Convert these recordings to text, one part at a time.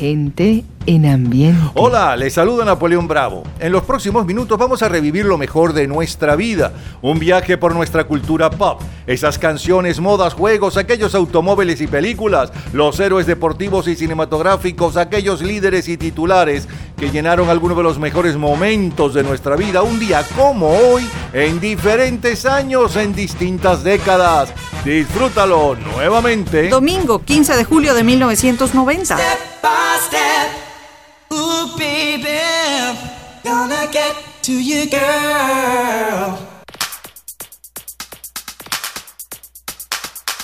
Gente en ambiente. Hola, les saluda Napoleón Bravo. En los próximos minutos vamos a revivir lo mejor de nuestra vida. Un viaje por nuestra cultura pop. Esas canciones, modas, juegos, aquellos automóviles y películas, los héroes deportivos y cinematográficos, aquellos líderes y titulares que llenaron algunos de los mejores momentos de nuestra vida. Un día como hoy, en diferentes años, en distintas décadas. Disfrútalo nuevamente. Domingo 15 de julio de 1990. Ooh, baby, gonna get to you, girl.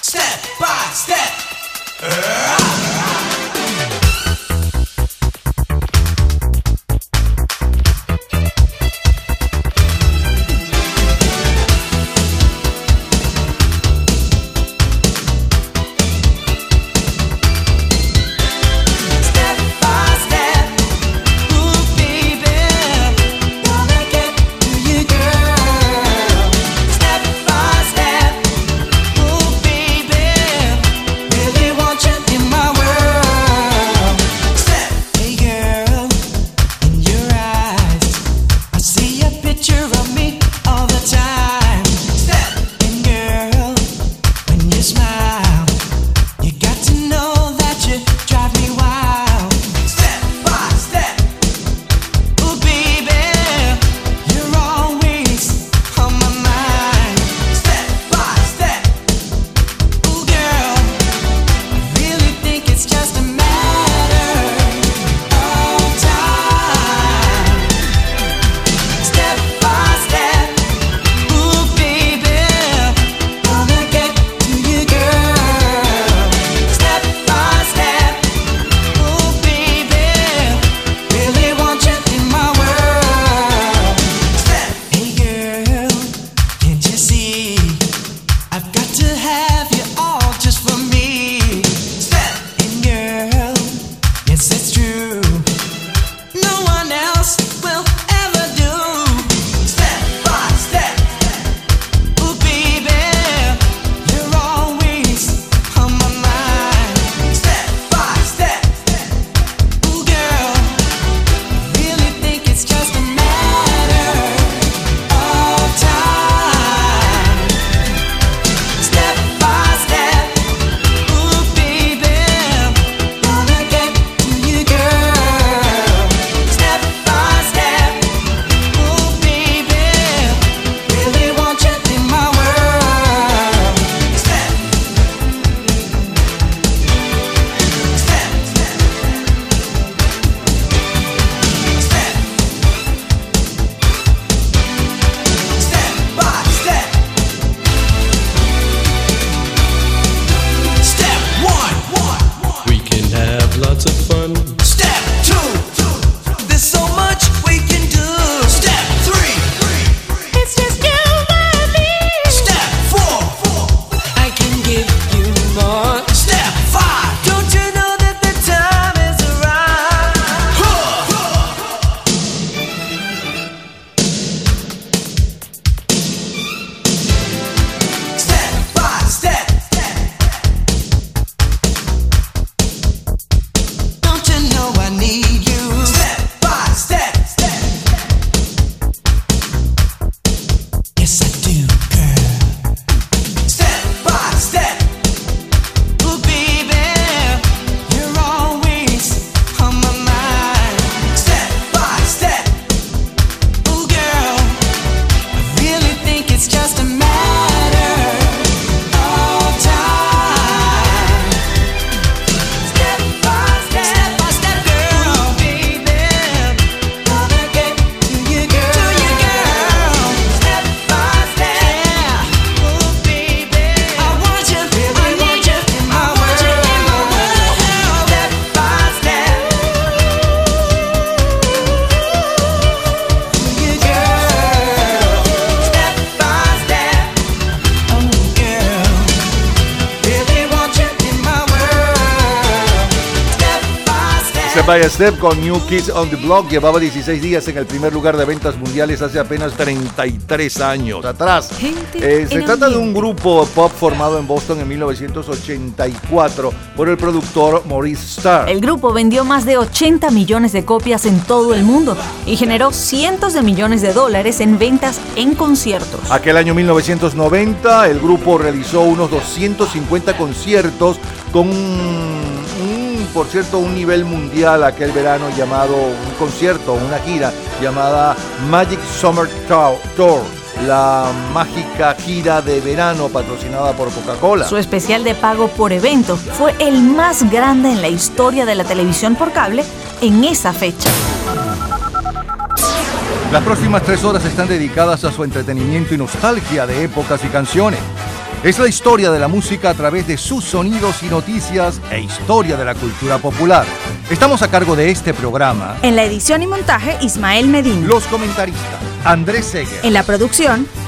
Step by step. Step Step con New Kids on the Block llevaba 16 días en el primer lugar de ventas mundiales hace apenas 33 años atrás. Eh, se trata de un grupo pop formado en Boston en 1984 por el productor Maurice Starr. El grupo vendió más de 80 millones de copias en todo el mundo y generó cientos de millones de dólares en ventas en conciertos. Aquel año 1990 el grupo realizó unos 250 conciertos con por cierto un nivel mundial aquel verano llamado un concierto, una gira llamada Magic Summer Tour, la mágica gira de verano patrocinada por Coca-Cola. Su especial de pago por evento fue el más grande en la historia de la televisión por cable en esa fecha. Las próximas tres horas están dedicadas a su entretenimiento y nostalgia de épocas y canciones. Es la historia de la música a través de sus sonidos y noticias e historia de la cultura popular. Estamos a cargo de este programa En la edición y montaje, Ismael Medina. los comentaristas Andrés Seger. En la producción,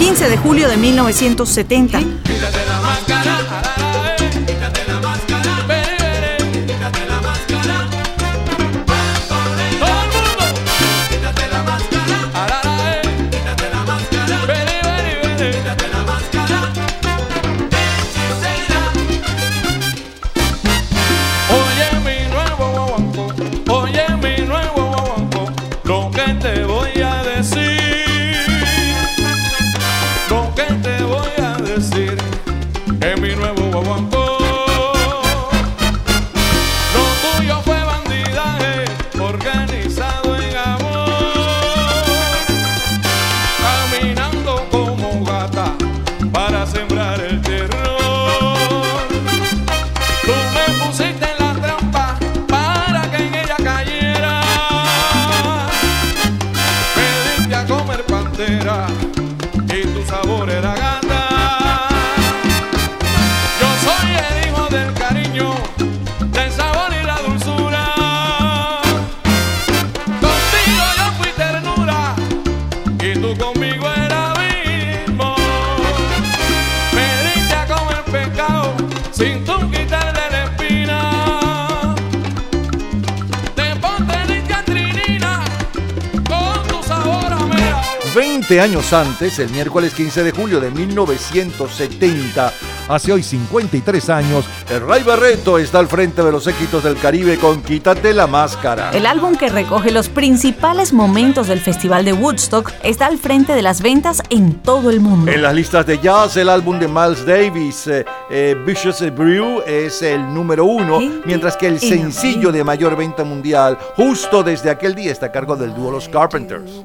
15 de julio de 1970. 20 años antes, el miércoles 15 de julio de 1970, hace hoy 53 años, el Ray Barreto está al frente de los éxitos del Caribe con Quítate la Máscara. El álbum que recoge los principales momentos del Festival de Woodstock está al frente de las ventas en todo el mundo. En las listas de jazz, el álbum de Miles Davis, eh, eh, Vicious Brew, es el número uno, mientras que el en sencillo de mayor venta mundial, justo desde aquel día, está a cargo del dúo Los Carpenters.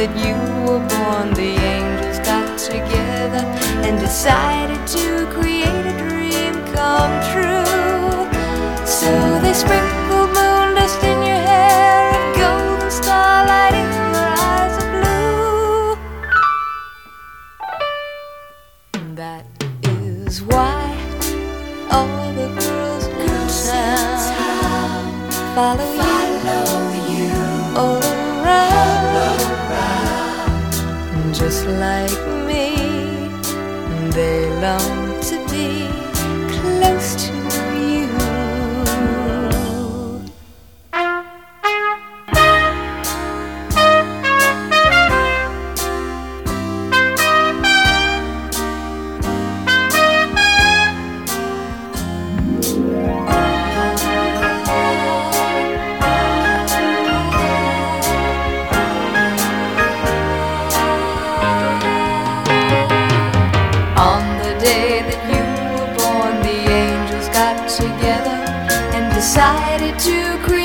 that you were born. The angels got together and decided to create a dream come true. So they sprinkled moon dust in your hair and golden starlight in your eyes of blue. That is why all the girls in town follow, you just like me. They long to be decided to create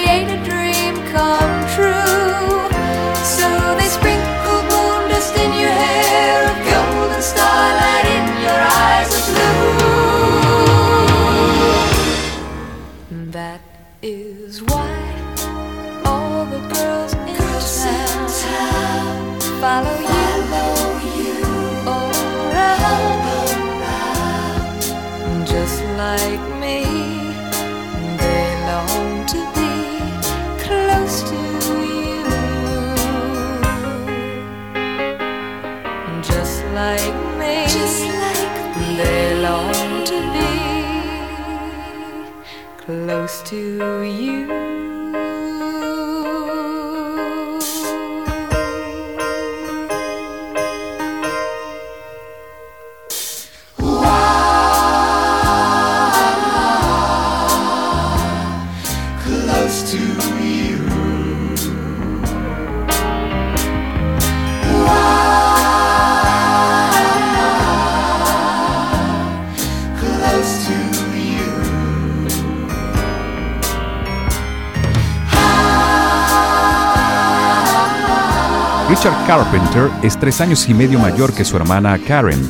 Hallelujah. Richard Carpenter es tres años y medio mayor que su hermana Karen.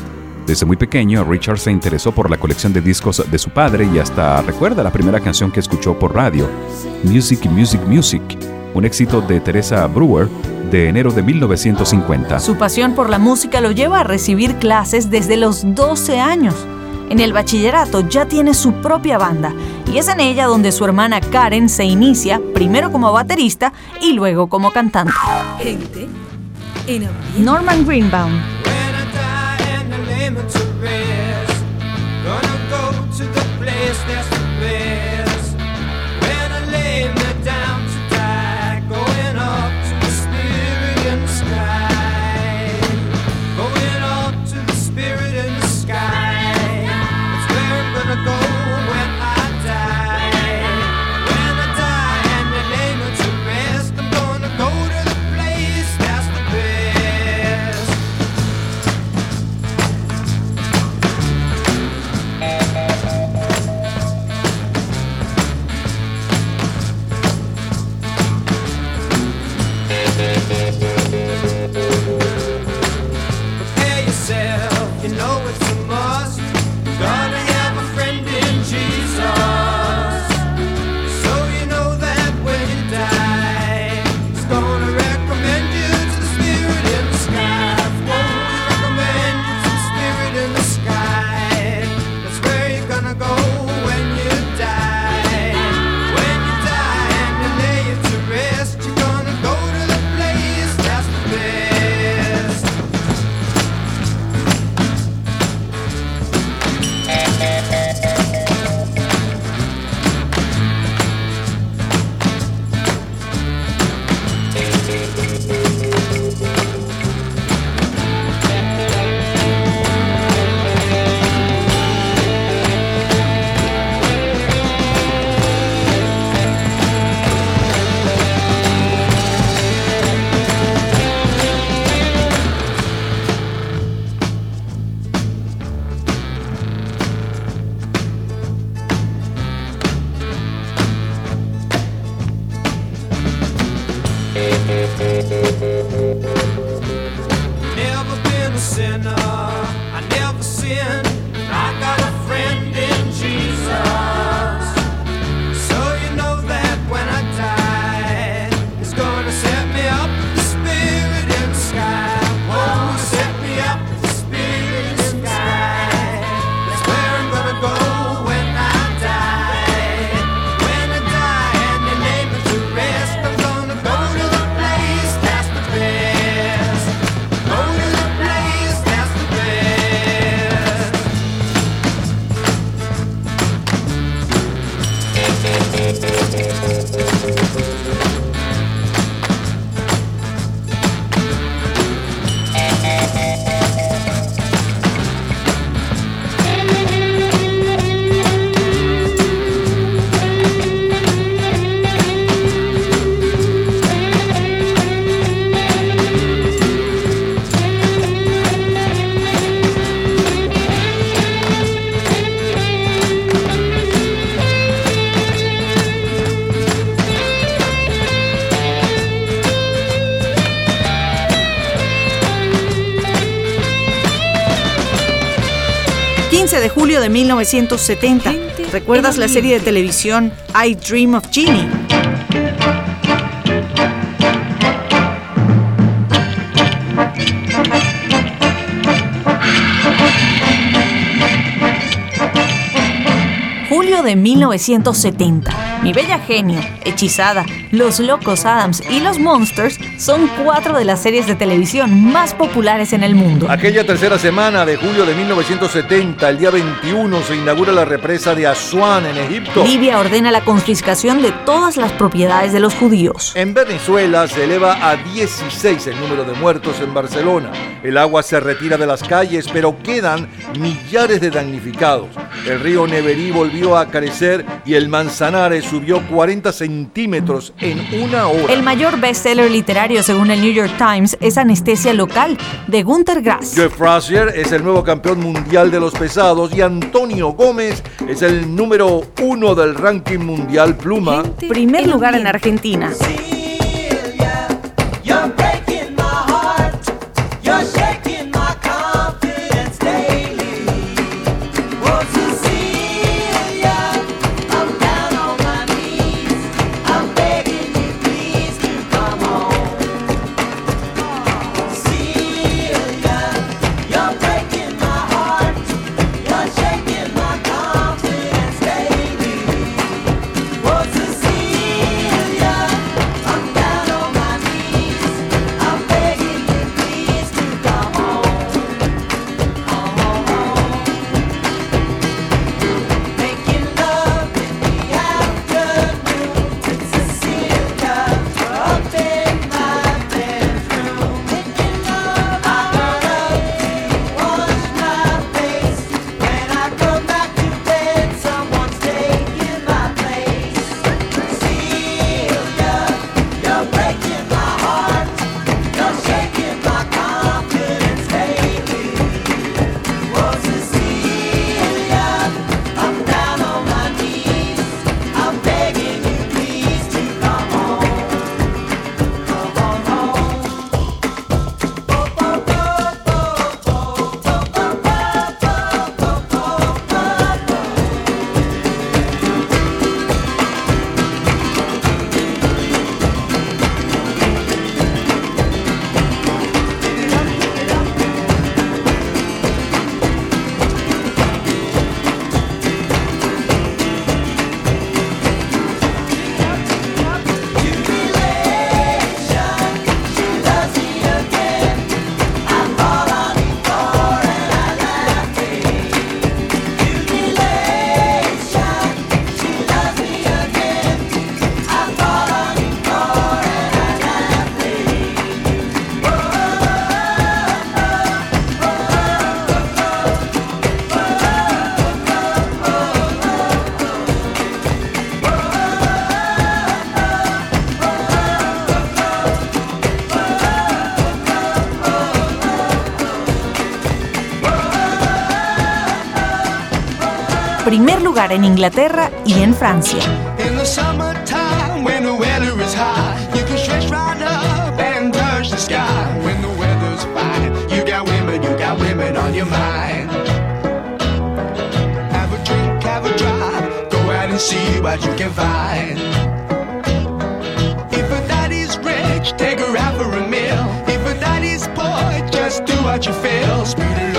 Desde muy pequeño, Richard se interesó por la colección de discos de su padre y hasta recuerda la primera canción que escuchó por radio, Music, Music, Music, un éxito de Teresa Brewer de enero de 1950. Su pasión por la música lo lleva a recibir clases desde los 12 años. En el bachillerato ya tiene su propia banda y es en ella donde su hermana Karen se inicia, primero como baterista y luego como cantante. Gente Norman Greenbaum. When 15 de julio de 1970. ¿Recuerdas la serie de televisión I Dream of Jeannie? Julio de 1970. Mi Bella Genio, Hechizada, Los Locos Adams y Los Monsters son cuatro de las series de televisión más populares en el mundo. Aquella tercera semana de julio de 1970, el día 21, se inaugura la represa de Asuán en Egipto. Libia ordena la confiscación de todas las propiedades de los judíos. En Venezuela se eleva a 16 el número de muertos en Barcelona. El agua se retira de las calles, pero quedan millares de damnificados. El río Neverí volvió a crecer y el Manzanares subió 40 centímetros en una hora. El mayor bestseller literario según el New York Times es Anestesia Local de Gunther Grass. Joe Frazier es el nuevo campeón mundial de los pesados y Antonio Gómez es el número uno del ranking mundial pluma. Primer lugar en Argentina. Have a drink, have a drive, go out and see what you can find. If a daddy's rich, take her out for a meal. If a daddy's poor, just do what you feel. Speed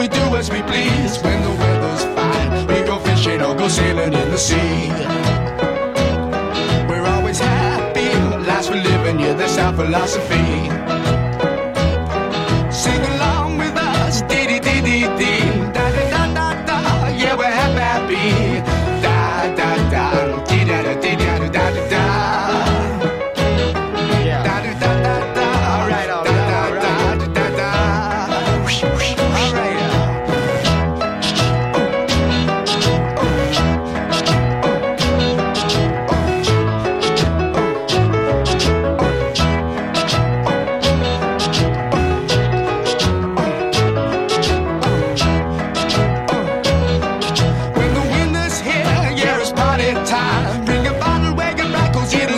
we do as we please. When the weather's fine, we go fishing or go sailing in the sea. We're always happy, lives we're living, yeah, that's our philosophy.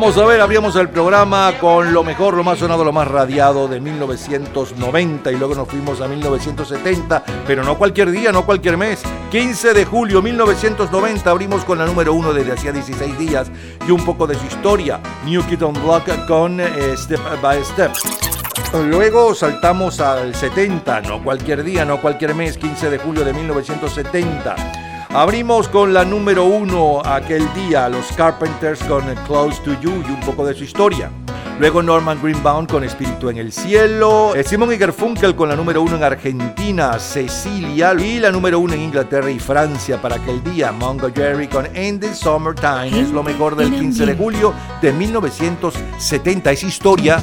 Vamos a ver, abrimos el programa con lo mejor, lo más sonado, lo más radiado de 1990 y luego nos fuimos a 1970, pero no cualquier día, no cualquier mes. 15 de julio 1990 abrimos con la número uno desde hacía 16 días y un poco de su historia, New Kid on Block con eh, Step by Step. Luego saltamos al 70, no cualquier día, no cualquier mes, 15 de julio de 1970. Abrimos con la número uno aquel día, los Carpenters con Close to You y un poco de su historia. Luego Norman Greenbaum con Espíritu en el Cielo. Simon y Garfunkel con la número uno en Argentina, Cecilia. Y la número uno en Inglaterra y Francia para aquel día, Mongo Jerry con End the Summertime. Es lo mejor del 15 de julio de 1970. Es historia.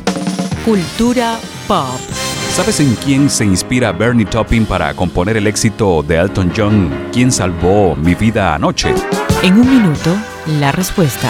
Cultura pop. ¿Sabes en quién se inspira Bernie Taupin para componer el éxito de Elton John, ¿Quién salvó mi vida anoche? En un minuto, la respuesta.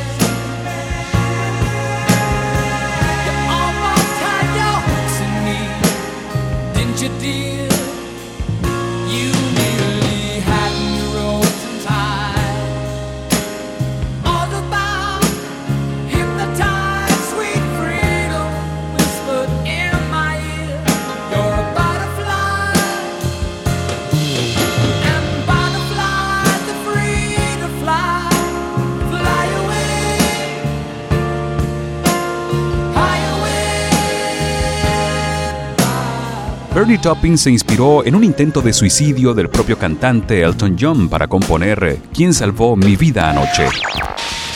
You, dear? Bernie Taupin se inspiró en un intento de suicidio del propio cantante Elton John para componer ¿Quién salvó mi vida anoche?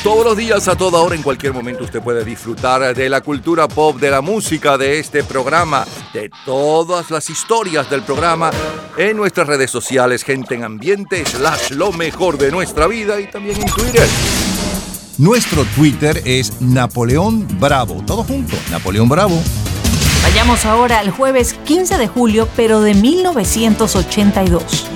Todos los días, a toda hora, en cualquier momento, usted puede disfrutar de la cultura pop, de la música, de este programa, de todas las historias del programa en nuestras redes sociales, gente en ambiente, slash lo mejor de nuestra vida y también en Twitter. Nuestro Twitter es Napoleón Bravo. Todo junto, Napoleón Bravo. Vayamos ahora al jueves 15 de julio, pero de 1982.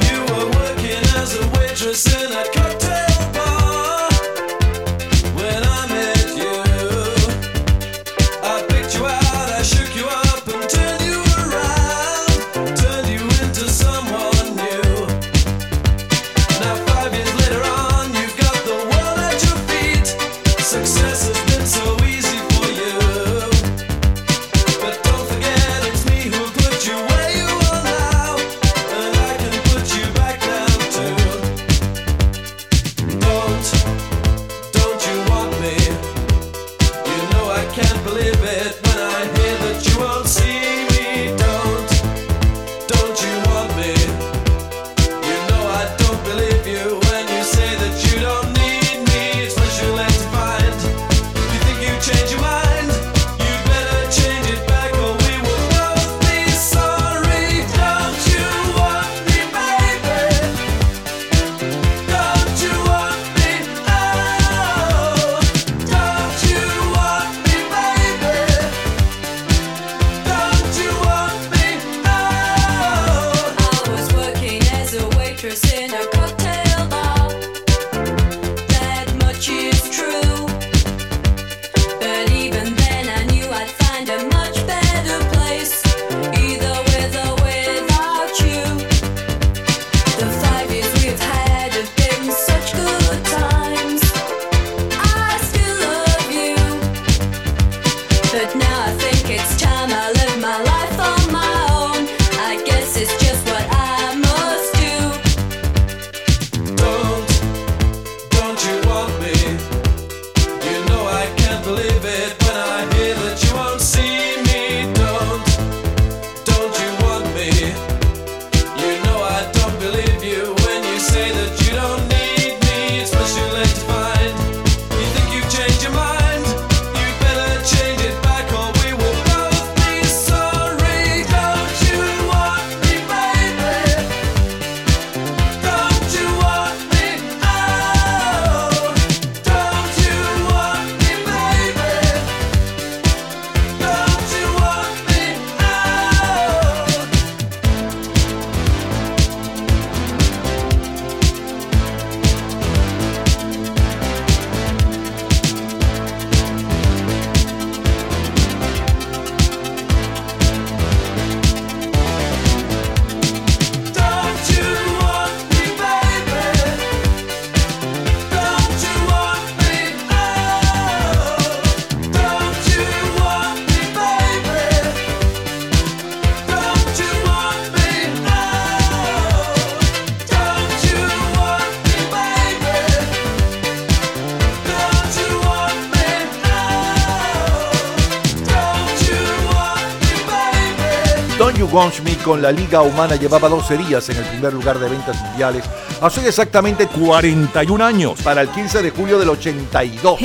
con la Liga Humana llevaba 12 días en el primer lugar de ventas mundiales hace exactamente 41 años, para el 15 de julio del 82.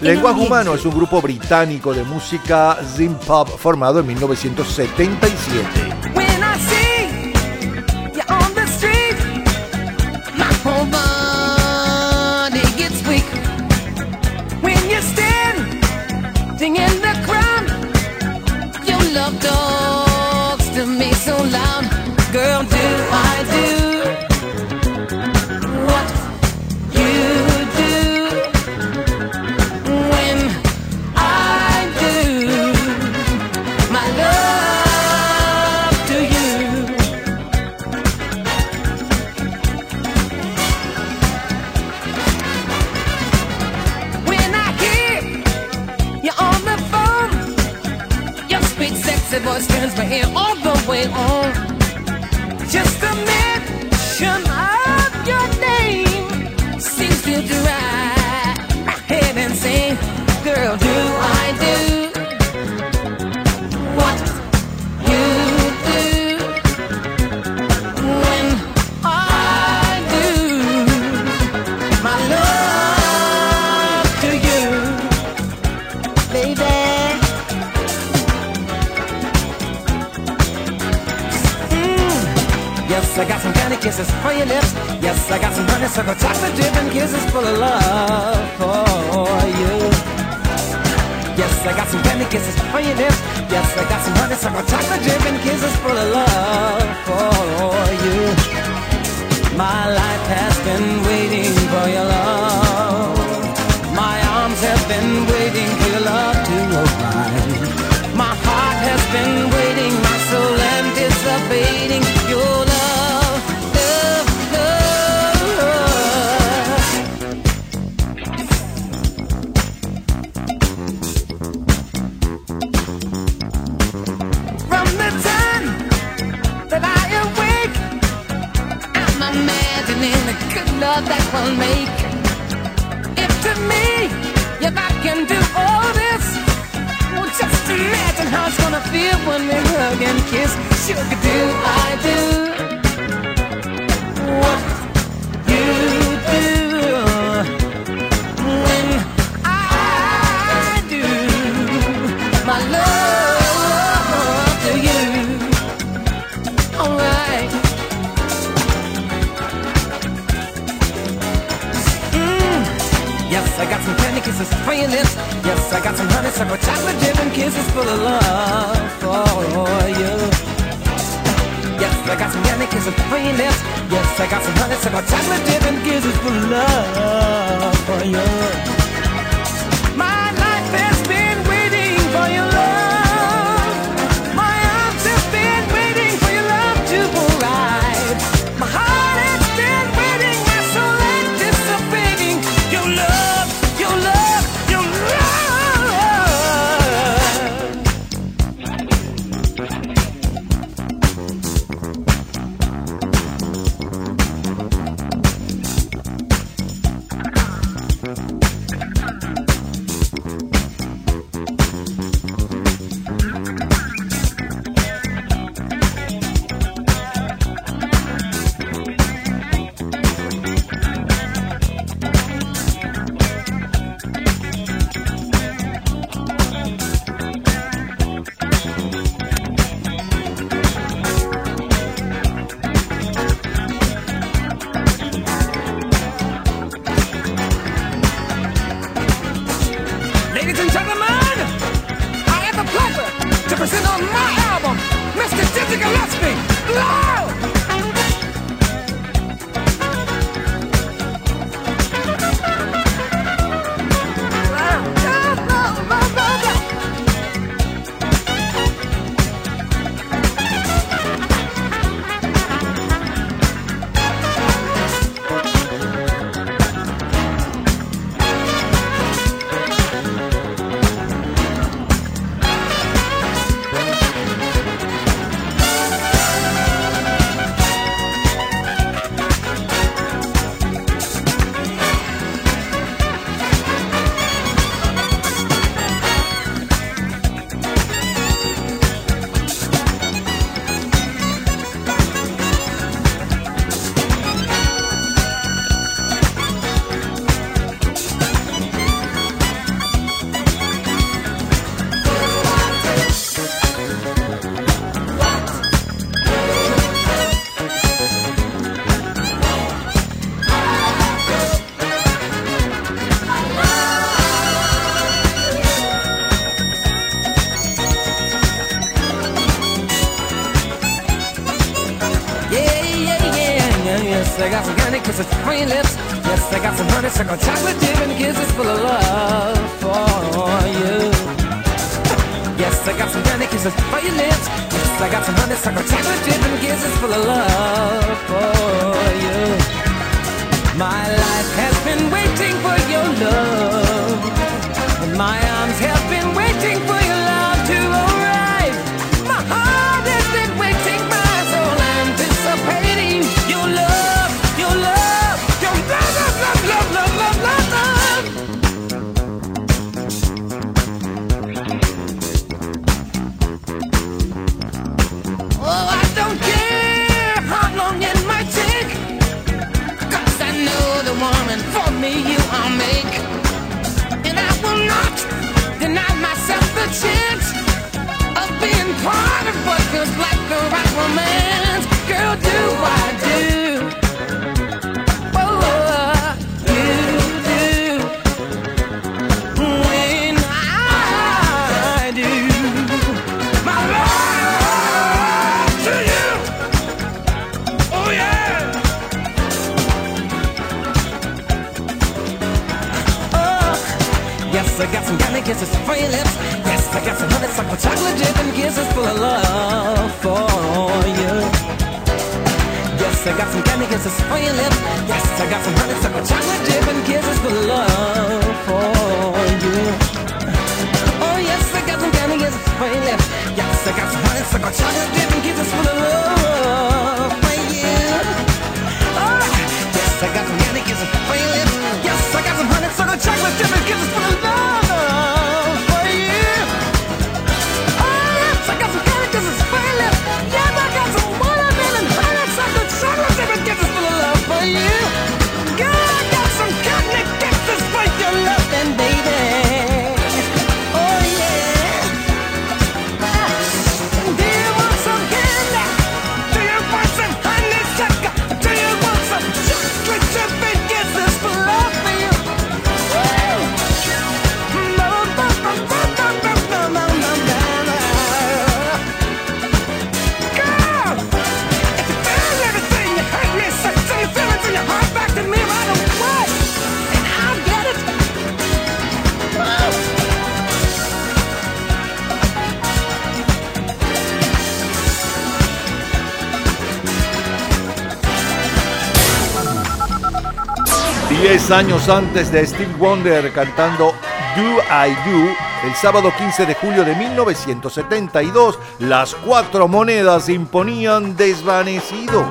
Lenguaje Humano es un grupo británico de música Zim Pop formado en 1977. for you. Yes, I got some yannick and some freeness. Yes, I got some honey, some chocolate dip and gizzards for love for you. 10 años antes de Steve Wonder cantando Do I Do, el sábado 15 de julio de 1972, las cuatro monedas imponían desvanecido.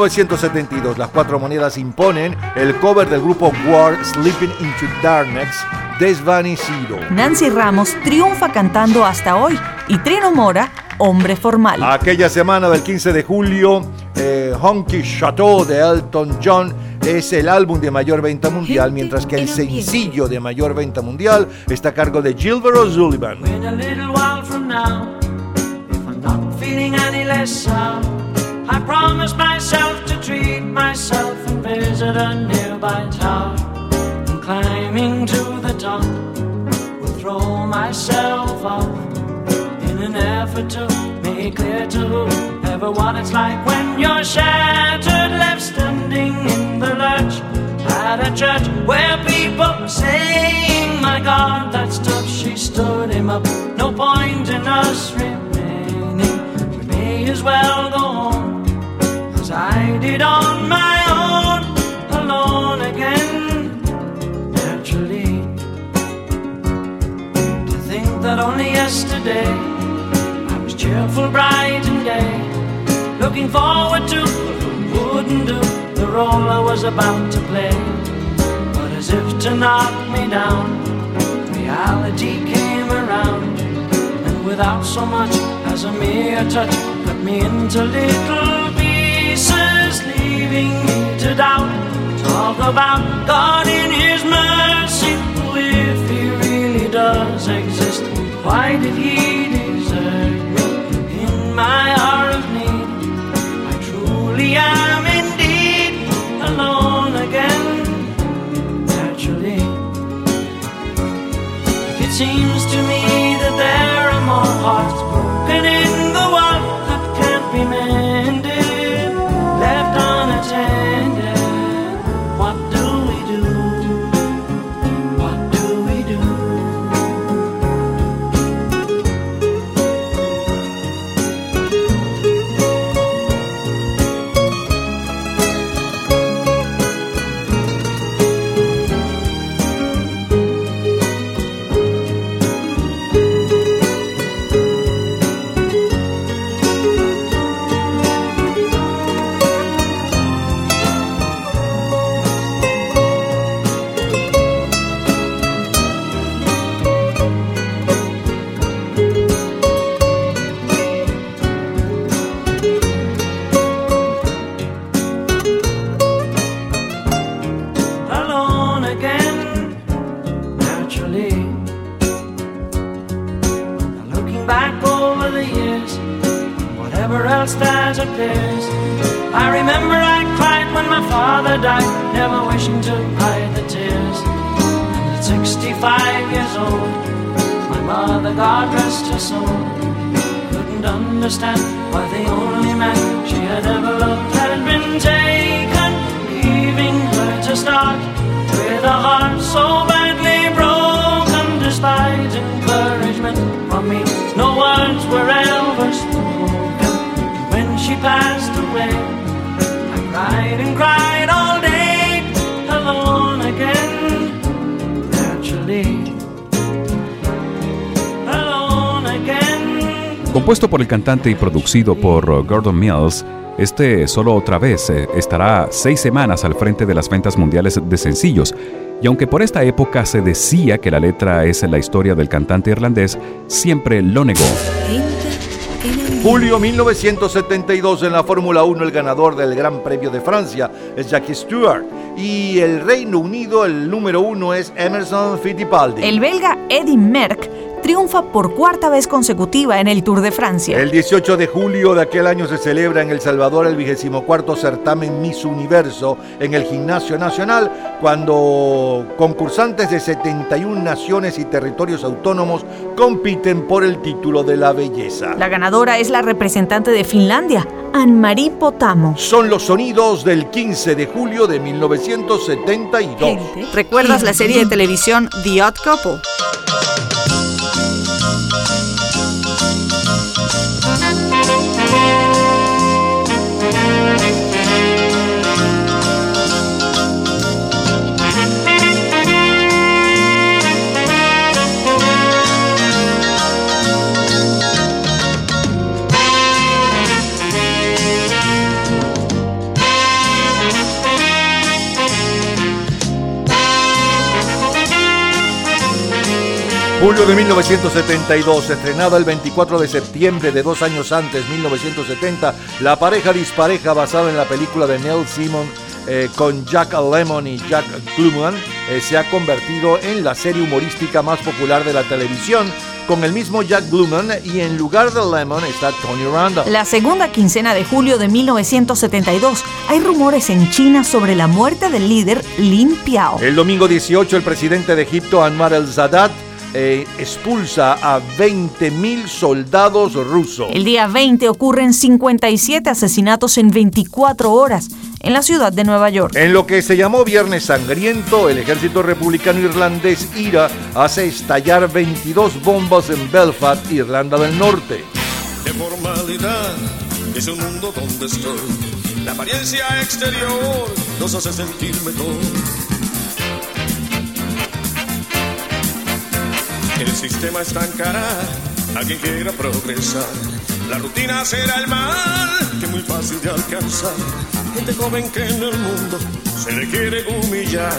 1972, las cuatro monedas imponen el cover del grupo War Sleeping into Darkness, desvanecido. Nancy Ramos triunfa cantando hasta hoy y Trino Mora, hombre formal. Aquella semana del 15 de julio, eh, Honky Chateau de Elton John es el álbum de mayor venta mundial, mientras que el sencillo de mayor venta mundial está a cargo de Gilbert O'Sullivan. I promised myself to treat myself and visit a nearby tower. And climbing to the top, will throw myself off in an effort to make clear to whoever what it's like when you're shattered, left standing in the lurch at a church where people are saying, My God, that's tough. She stood him up. No point in us remaining. We may as well go did on my own, alone again. Naturally, to think that only yesterday I was cheerful, bright and gay, looking forward to what wouldn't do the role I was about to play. But as if to knock me down, reality came around, and without so much as a mere touch, cut me into little leaving to doubt. Talk about God in His mercy, if He really does exist. Why did He desert me in my hour of need? I truly am por el cantante y producido por uh, Gordon Mills, este solo otra vez eh, estará seis semanas al frente de las ventas mundiales de sencillos. Y aunque por esta época se decía que la letra es la historia del cantante irlandés, siempre lo negó. Julio 1972 en la Fórmula 1 el ganador del Gran Premio de Francia es Jackie Stewart y el Reino Unido el número uno es Emerson Fittipaldi. El belga Eddie Merck triunfa por cuarta vez consecutiva en el Tour de Francia. El 18 de julio de aquel año se celebra en El Salvador el 24 certamen Miss Universo en el Gimnasio Nacional, cuando concursantes de 71 naciones y territorios autónomos compiten por el título de la belleza. La ganadora es la representante de Finlandia, Anne-Marie Potamo. Son los sonidos del 15 de julio de 1972. ¿Recuerdas la serie de televisión The Odd Couple? Julio de 1972, estrenada el 24 de septiembre de dos años antes, 1970, la pareja dispareja basada en la película de Neil Simon eh, con Jack Lemmon y Jack Klugman eh, se ha convertido en la serie humorística más popular de la televisión, con el mismo Jack Klugman y en lugar de Lemmon está Tony Randall. La segunda quincena de julio de 1972, hay rumores en China sobre la muerte del líder Lin Piao. El domingo 18, el presidente de Egipto, Anwar el Sadat, eh, expulsa a 20.000 soldados rusos. El día 20 ocurren 57 asesinatos en 24 horas en la ciudad de Nueva York. En lo que se llamó Viernes Sangriento, el ejército republicano irlandés IRA hace estallar 22 bombas en Belfast, Irlanda del Norte. de formalidad es un mundo donde estoy. La apariencia exterior nos hace sentir mejor. El sistema estancará a quien quiera progresar. La rutina será el mal que es muy fácil de alcanzar. Gente joven que en el mundo se le quiere humillar.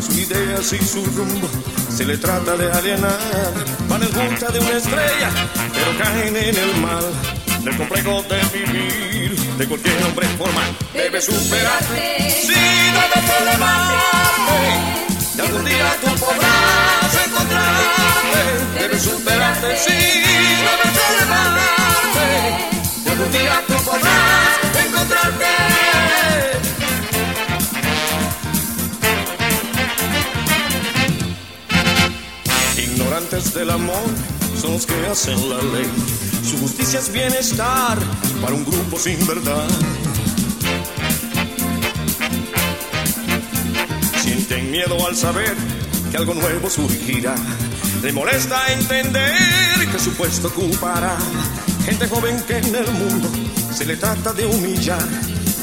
Sus ideas y su rumbo se le trata de alienar. Van en busca de una estrella, pero caen en el mal. Del complejo de vivir de cualquier hombre formal. Debes superarte. Si no debes elevarte. Y algún día tú podrás encontrarte. Debes superarte. No debes elevarte. Y algún día tú podrás encontrarte. Ignorantes del amor son los que hacen la ley. Su justicia es bienestar para un grupo sin verdad. Sienten miedo al saber que algo nuevo surgirá. Le molesta entender que su puesto ocupará. Gente joven que en el mundo se le trata de humillar.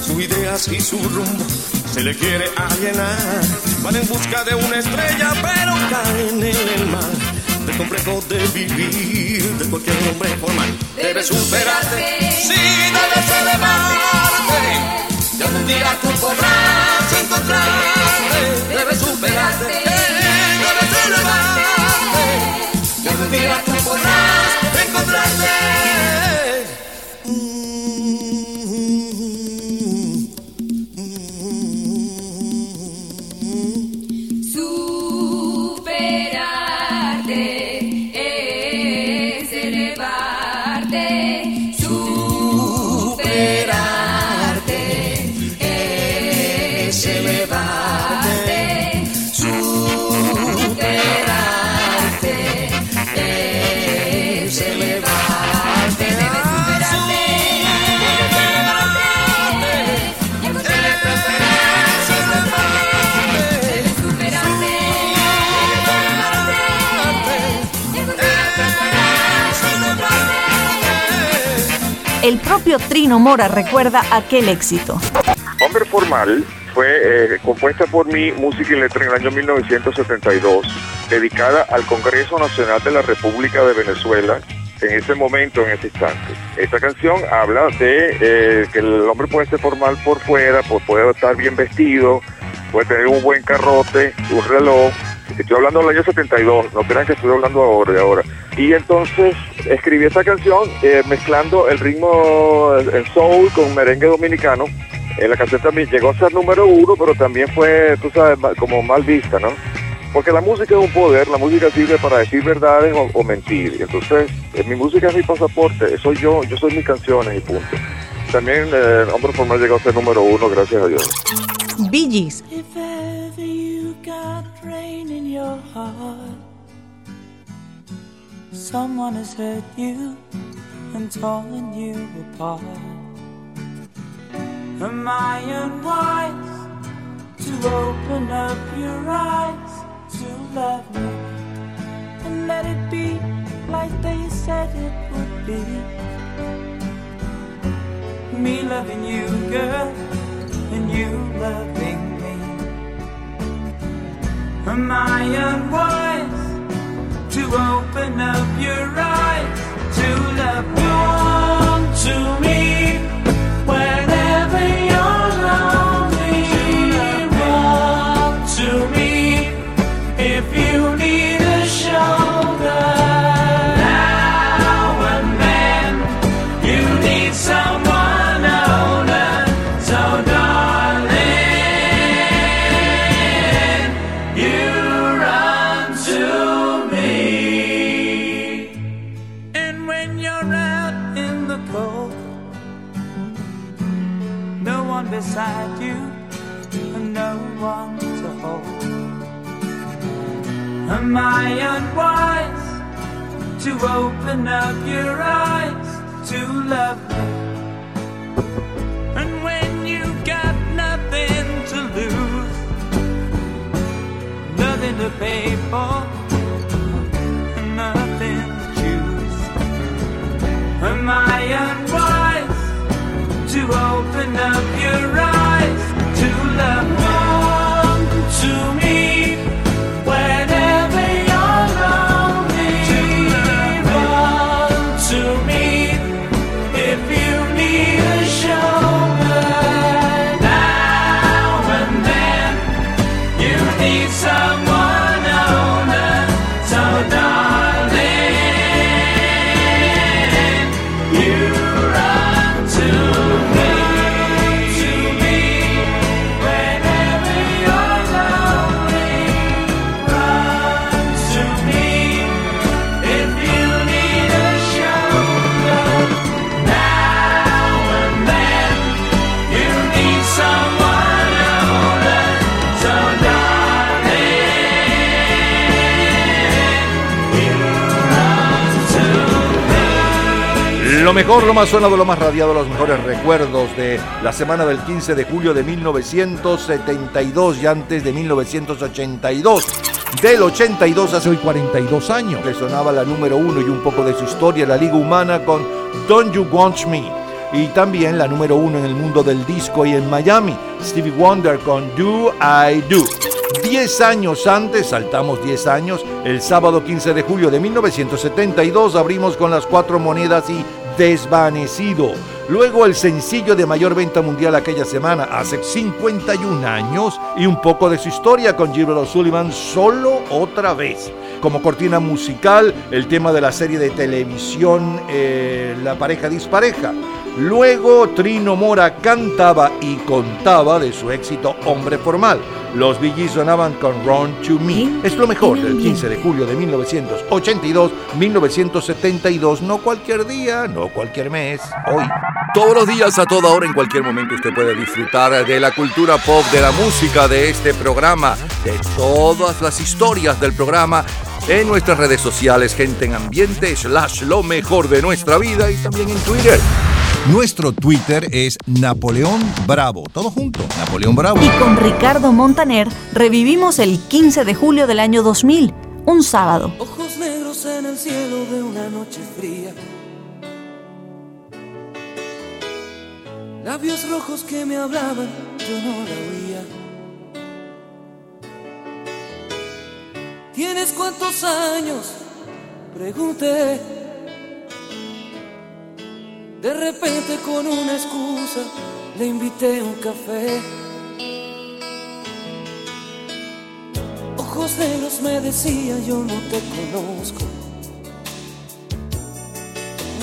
Sus ideas y su rumbo se le quiere alienar. Van en busca de una estrella, pero caen en el mal. Del complejo de vivir de cualquier hombre formal. Debes superarte, si debes elevarte. Y algún día tú podrás propio Trino Mora recuerda aquel éxito. Hombre Formal fue eh, compuesta por mí, música y letra en el año 1972, dedicada al Congreso Nacional de la República de Venezuela en ese momento, en ese instante. Esta canción habla de eh, que el hombre puede ser formal por fuera, pues puede estar bien vestido, puede tener un buen carrote, un reloj. Estoy hablando del año 72, no crean que estoy hablando ahora de ahora. Y entonces escribí esta canción eh, mezclando el ritmo en soul con merengue dominicano. Eh, la canción también llegó a ser número uno, pero también fue, tú sabes, como mal vista, ¿no? Porque la música es un poder, la música sirve para decir verdades o, o mentir. Y Entonces, eh, mi música es mi pasaporte, soy yo, yo soy mis canciones y punto. También eh, Hombre Formal llegó a ser número uno, gracias a Dios. Bee Gees. If ever you got rain in your heart, someone has hurt you and torn you apart. Am I unwise to open up your eyes to love me and let it be like they said it would be? Me loving you, girl, and you loving me. Am I unwise to open up your eyes to love me? Come to me whenever Am I unwise to open up your eyes to love me? And when you got nothing to lose, nothing to pay for, nothing to choose. Am I unwise to open up your eyes Lo mejor, lo más sonado, lo más radiado, los mejores recuerdos de la semana del 15 de julio de 1972 y antes de 1982. Del 82 hace hoy 42 años. Le sonaba la número uno y un poco de su historia, la Liga Humana con Don't You Want Me. Y también la número uno en el mundo del disco y en Miami, Stevie Wonder con Do I Do. 10 años antes, saltamos 10 años, el sábado 15 de julio de 1972 abrimos con las cuatro monedas y Desvanecido. Luego el sencillo de mayor venta mundial aquella semana, hace 51 años, y un poco de su historia con Gilbert O'Sullivan, solo otra vez. Como cortina musical, el tema de la serie de televisión eh, La pareja dispareja. Luego Trino Mora cantaba y contaba de su éxito Hombre Formal. Los Gees sonaban con Run to Me. Es lo mejor del 15 de julio de 1982, 1972, no cualquier día, no cualquier mes, hoy. Todos los días, a toda hora, en cualquier momento, usted puede disfrutar de la cultura pop, de la música, de este programa, de todas las historias del programa en nuestras redes sociales, gente en ambiente, slash lo mejor de nuestra vida y también en Twitter. Nuestro Twitter es Napoleón Bravo. Todo junto, Napoleón Bravo. Y con Ricardo Montaner revivimos el 15 de julio del año 2000, un sábado. Ojos negros en el cielo de una noche fría. Labios rojos que me hablaban, yo no la oía. ¿Tienes cuántos años? Pregunté. De repente con una excusa le invité a un café. Ojos negros me decía yo no te conozco.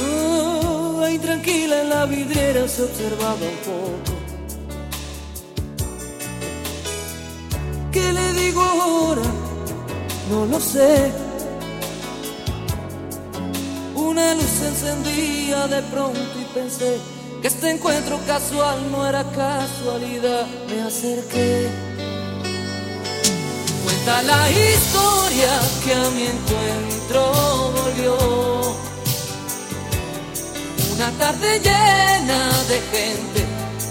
Oh, ahí tranquila en la vidriera se observaba un poco. ¿Qué le digo ahora? No lo sé. Una luz se encendía de pronto y pensé que este encuentro casual no era casualidad. Me acerqué. Cuenta la historia que a mi encuentro volvió. Una tarde llena de gente,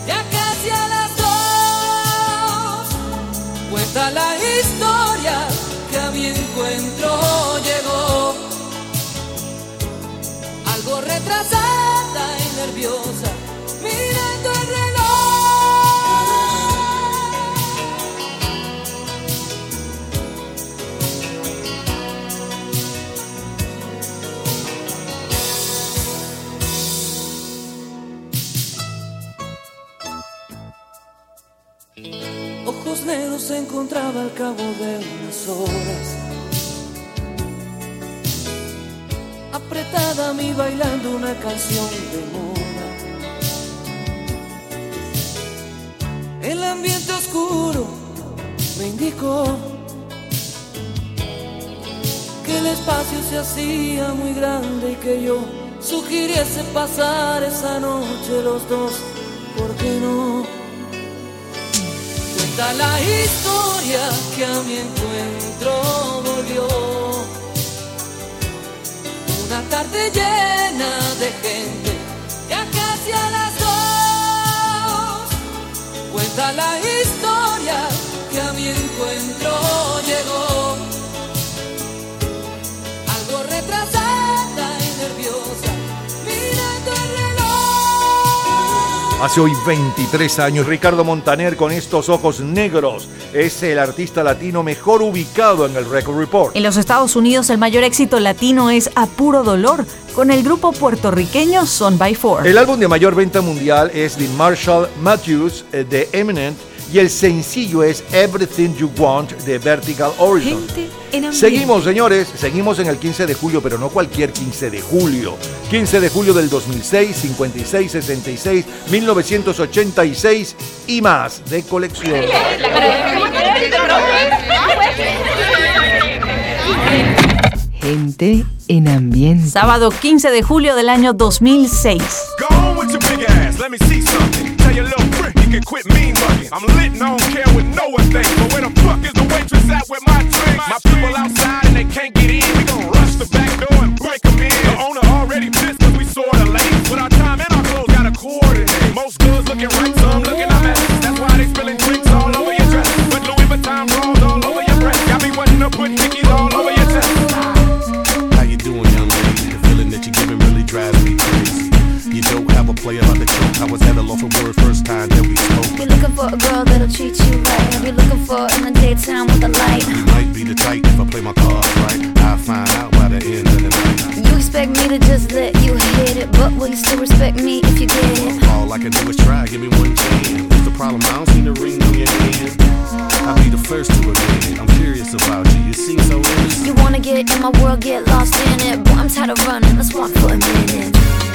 ya casi a las dos. Cuenta la historia retrasada y nerviosa, mirando el reloj. Ojos negros se encontraba al cabo de unas horas. Apretada a mí bailando una canción de moda. El ambiente oscuro me indicó que el espacio se hacía muy grande y que yo sugiriese pasar esa noche los dos. ¿Por qué no? Cuenta la historia que a mi encuentro volvió. Una tarde llena de gente, ya casi a las dos. Cuenta la historia que a mi encuentro Hace hoy 23 años, Ricardo Montaner con estos ojos negros es el artista latino mejor ubicado en el Record Report. En los Estados Unidos el mayor éxito latino es A Puro Dolor, con el grupo puertorriqueño Son by Four. El álbum de mayor venta mundial es The Marshall Matthews eh, de Eminent y el sencillo es Everything You Want de Vertical Horizon. Seguimos, señores, seguimos en el 15 de julio, pero no cualquier 15 de julio. 15 de julio del 2006, 56, 66, 1986 y más de colección. Gente en ambiente. Sábado 15 de julio del año 2006. Me can quit mean mugging. I'm lit and I don't care what no one thinks. But where the fuck is the waitress at with my drinks? My people outside and they can't get in. We gon' rush the back door and break 'em in. The owner already pissed cause we sorta late. With our time and our clothes gotta coordinate. Most goods looking right, some looking a mess. That's why they spilling I'll be looking for in the daytime with the light. You might be the type if I play my cards right. I'll find out by the end of the night. You expect me to just let you hit it, but will you still respect me if you get it? All I can do is try, give me one chance. What's the problem? I don't see the ring on your hand. I'll be the first to admit it. I'm curious about you. You seem so innocent. You wanna get in my world, get lost in it. Boy, I'm tired of running. Let's walk for a minute.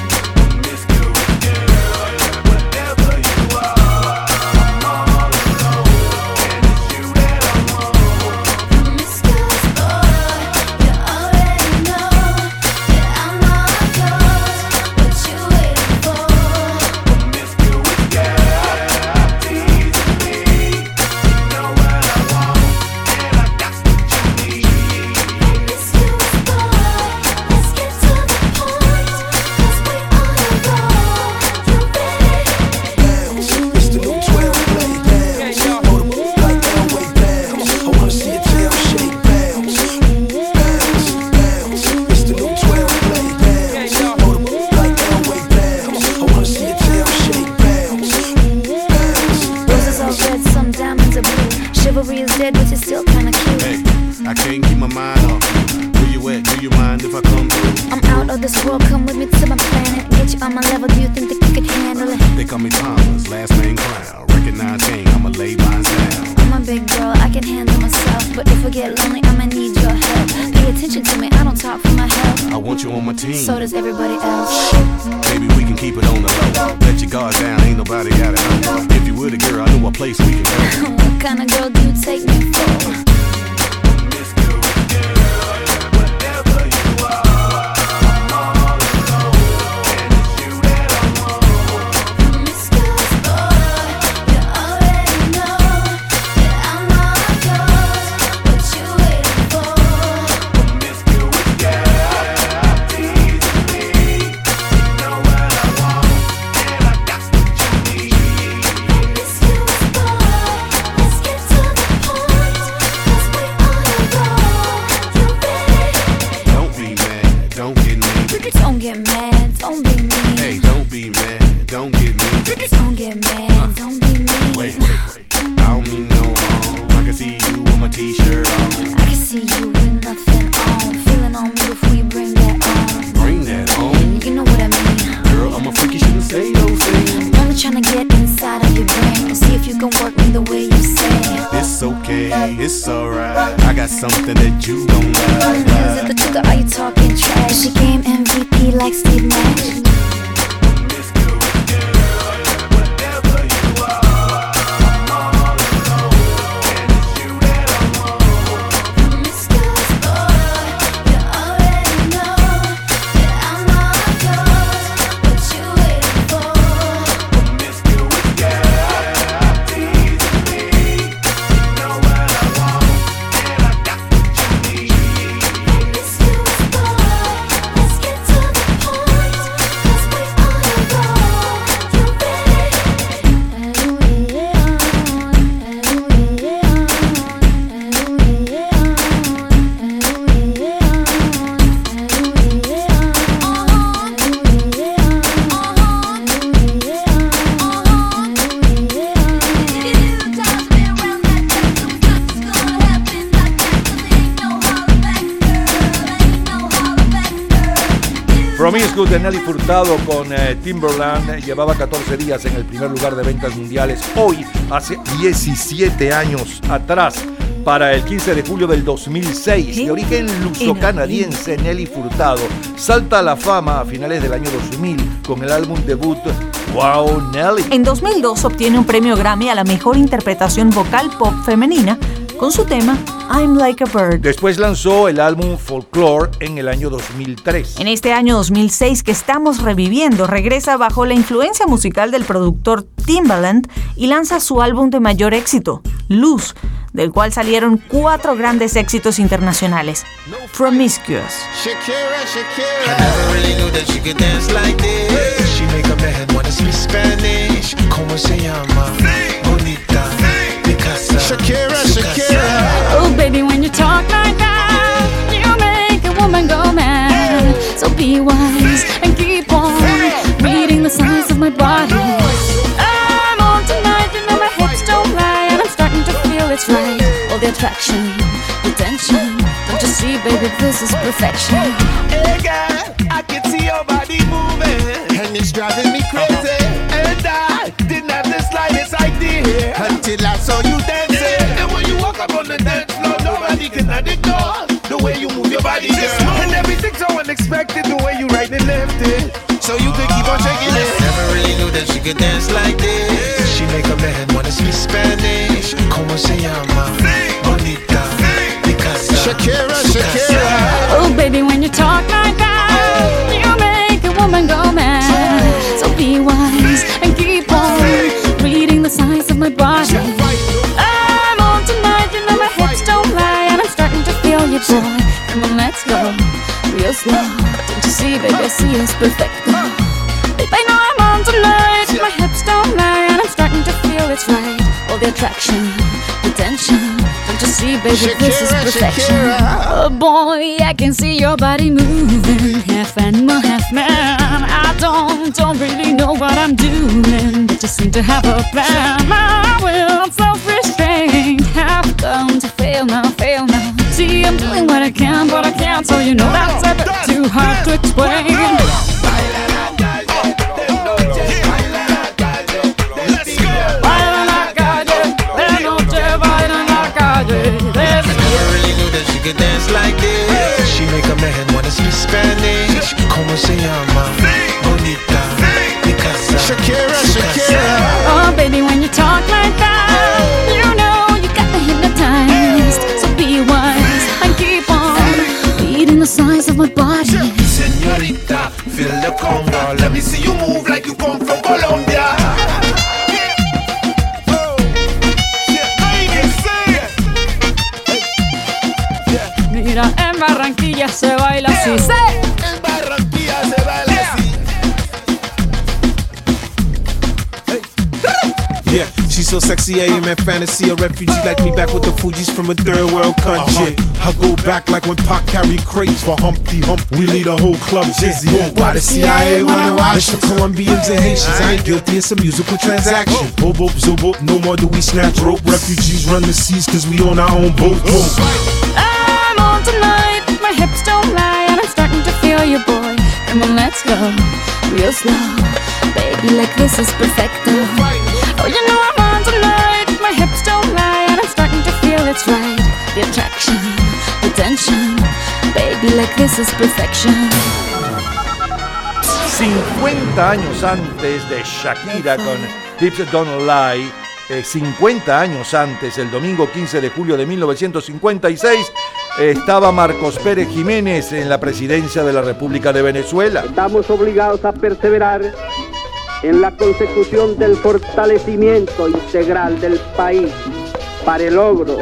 Con eh, Timberland llevaba 14 días en el primer lugar de ventas mundiales. Hoy, hace 17 años atrás, para el 15 de julio del 2006, de origen luso-canadiense, Nelly Furtado salta a la fama a finales del año 2000 con el álbum debut Wow Nelly. En 2002 obtiene un premio Grammy a la mejor interpretación vocal pop femenina con su tema I'm Like a Bird. Después lanzó el álbum Folklore en el año 2003. En este año 2006 que estamos reviviendo, regresa bajo la influencia musical del productor Timbaland y lanza su álbum de mayor éxito, Luz, del cual salieron cuatro grandes éxitos internacionales. Promiscuous. Shakira, Shakira. Baby, when you talk like that, you make a woman go mad. So be wise and keep on reading the signs of my body. I'm on tonight, you know my hips don't lie, and I'm starting to feel it's right. All the attraction, the tension. Don't you see, baby, this is perfection. Hey girl, I can see your body moving, and it's driving me crazy. And I didn't have the slightest idea until I saw you dancing. Unexpected, the way you right and left it. So you could keep on shaking it. Never really knew that she could dance like this. She make a man wanna speak Spanish. Como se llama? Don't you see, baby, I see it's perfect. Babe, I know I'm on tonight, my hips don't lie, and I'm starting to feel it's right. All the attraction, the tension. Don't you see, baby, this is perfection. Shakira. Oh boy, I can see your body moving, half animal, half man. I don't, don't really know what I'm doing, but just seem to have a plan. My will, so you know that's a bit too hard to explain. Baila en la calle, de noche baila en la calle. de- Never really knew that she could dance like this. She make a man wanna speak Spanish. Como se llama? Baila así. ¡Sí! En Barranquilla se baila así. Yeah, she's so sexy, I am in fantasy. A refugee like me back with the Fuji's from a third world country. I go back like when Pac carried crates for Humpty Hump. We lead a whole club dizzy. Why the CIA wanna watch the Colombians and Haitians? I ain't guilty, it's a musical transaction. Boop, boop, zoop, boop, no more do we snatch rope. Refugees run the seas cause we own our own boat. boat. I'm on tonight, my hips don't lie, and I'm starting to feel you, boy. Come on, let's go, real slow. Baby, like this is perfecto. Oh, you know I'm on tonight, my hips don't lie, and I'm starting to feel it's right. The attraction, the tension. Baby, like this is perfection. 50 años antes de Shakira con Hips Don't Lie, eh, 50 años antes, el domingo 15 de julio de 1956, eh, estaba Marcos Pérez Jiménez en la presidencia de la República de Venezuela. Estamos obligados a perseverar en la consecución del fortalecimiento integral del país para el logro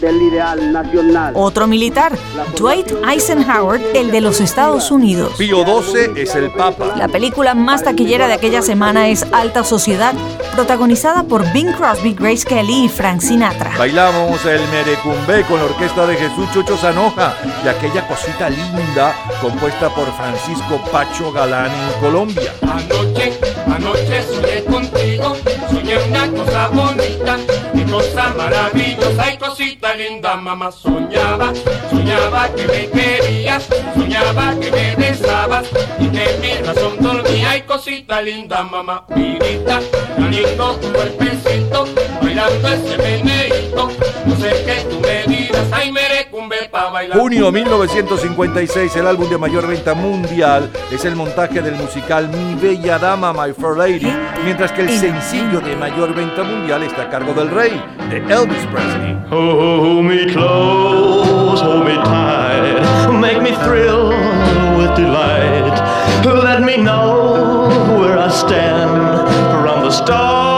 del ideal nacional. Otro militar, Dwight Eisenhower, el de los Estados Unidos. Pío XII es el Papa. La película más taquillera de aquella semana es Alta Sociedad, protagonizada por Bing Crosby, Grace Kelly y Frank Sinatra. Bailamos el merecumbe con la orquesta de Jesús Chocho Zanoja y aquella cosita linda compuesta por Francisco Pacho Galán en Colombia. Anoche, anoche soñé contigo, soñé una cosa bonita, qué cosa maravillosa y cosita linda, mamá. Soñaba, soñaba que me querías, soñaba que me besabas y que mi razón dormía y cosita linda, mamá. Vidita, tan lindo tu cuerpecito, bailando ese meneíto, no sé qué tú me dirás, ay pa' bailar. Junio 1956, el álbum de mayor venta mundial es el montaje del musical Mi Bella Dama, My Fair Lady, mientras que el sencillo de mayor venta mundial está a cargo del rey, de Elvis Presley. Hold me close, hold me tight, make me thrill with delight. Let me know where I stand from the start.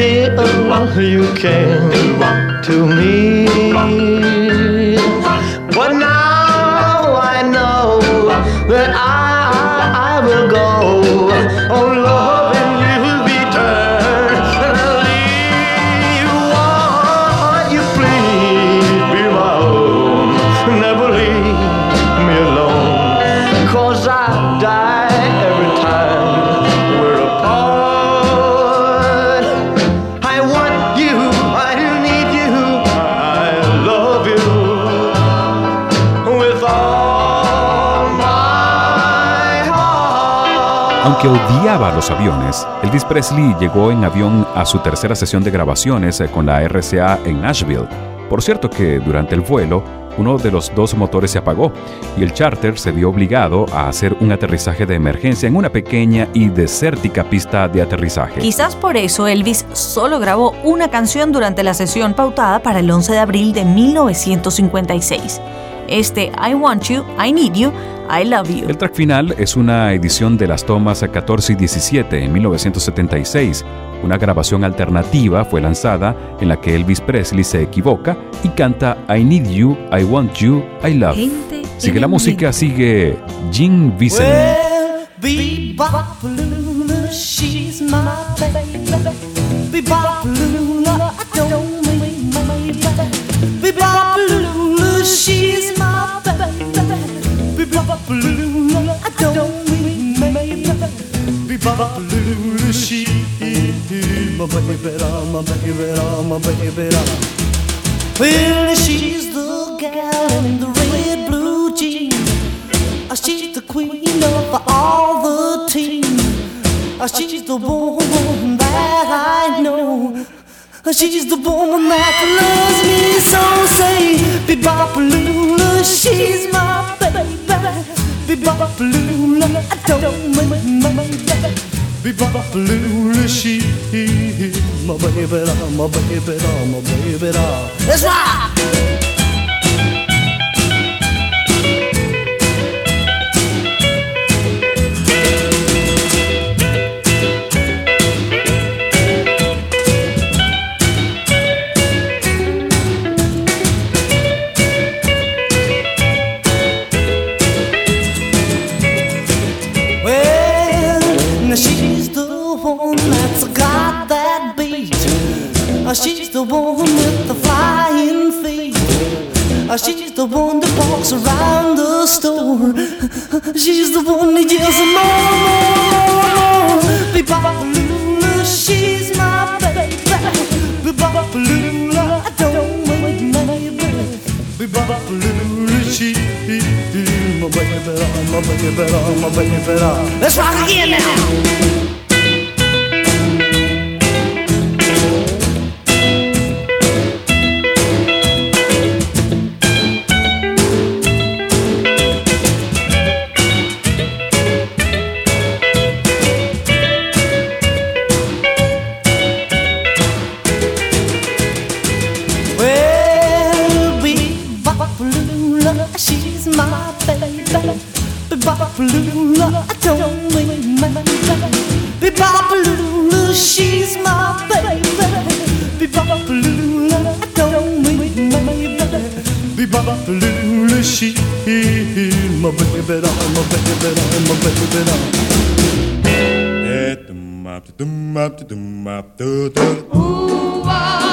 Uh, until you came to me. Odiaba los aviones, Elvis Presley llegó en avión a su tercera sesión de grabaciones eh, con la RCA en Nashville. Por cierto que durante el vuelo, uno de los dos motores se apagó y el charter se vio obligado a hacer un aterrizaje de emergencia en una pequeña y desértica pista de aterrizaje. Quizás por eso Elvis solo grabó una canción durante la sesión pautada para el 11 de abril de 1956. Este I Want You, I Need You, I Love You. El track final es una edición de las tomas 14 y 17 en 1976. Una grabación alternativa fue lanzada en la que Elvis Presley se equivoca y canta I Need You, I Want You, I Love. Gente Sigue la música, sigue Jim Vincent. Well, she's my baby. Bebop-a-lula, I don't mean maybe. Bebop-a-lula, she's my baby, my baby, my baby. Well, she's the gal in the red blue jeans. She's the queen of all the. Uh, She's the woman that I know. Uh, She's the woman that loves me so. Say, Bebopalula, she's my baby. Bebopalula, I don't mean my baby. Bebopalula, she's my baby, my baby, my baby. Let's rock! One with the flying feet. Uh, She's the one that walks around the store. She's the one that yells more, more, more. Bebopalula, she's my baby. Bebopalula, I don't mean maybe. Bebopalula, she's my baby, my baby, my baby. Let's rock again now. My baby, my baby, my baby. Why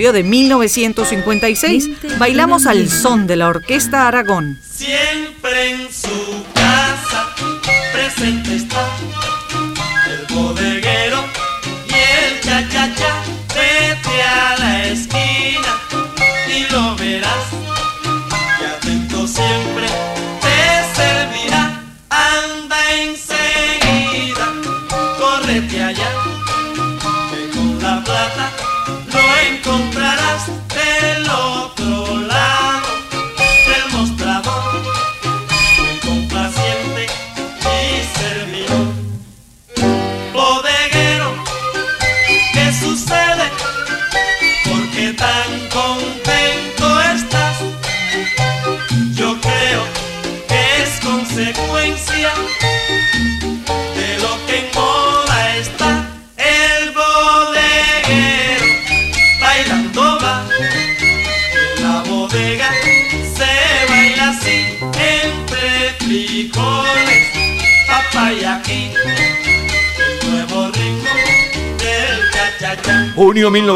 julio de 1956. Bailamos al son de la Orquesta Aragón.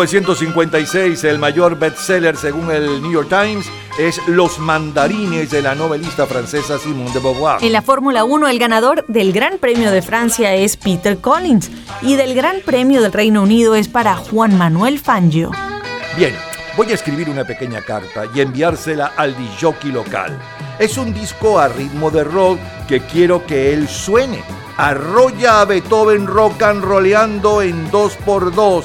1956, el mayor bestseller según el New York Times es Los mandarines de la novelista francesa Simone de Beauvoir. En la Fórmula 1, el ganador del Gran Premio de Francia es Peter Collins y del Gran Premio del Reino Unido es para Juan Manuel Fangio. Bien, voy a escribir una pequeña carta y enviársela al disjockey local. Es un disco a ritmo de rock que quiero que él suene. Arrolla a Beethoven rock and rolleando en 2x2.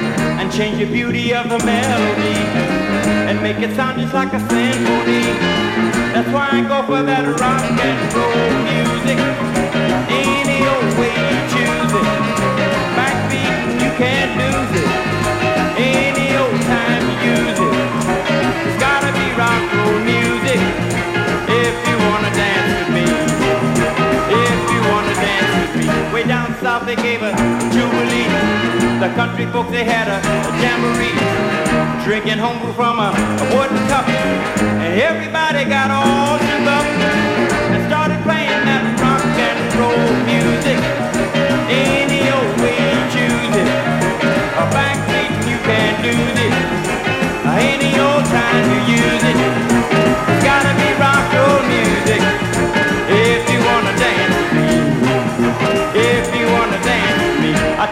And change the beauty of the melody. And make it sound just like a symphony. That's why I go for that rock and roll music. Any old way you choose it. Backbeat, you can't Way down south they gave a jubilee. The country folks they had a, a jamboree. Drinking homebrew from a, a wooden cup. And everybody got all shook up. And started playing that rock and roll music. Any old way you choose it. A backbeat you can't lose it. Any old time you use it. It's gotta be rock and roll music.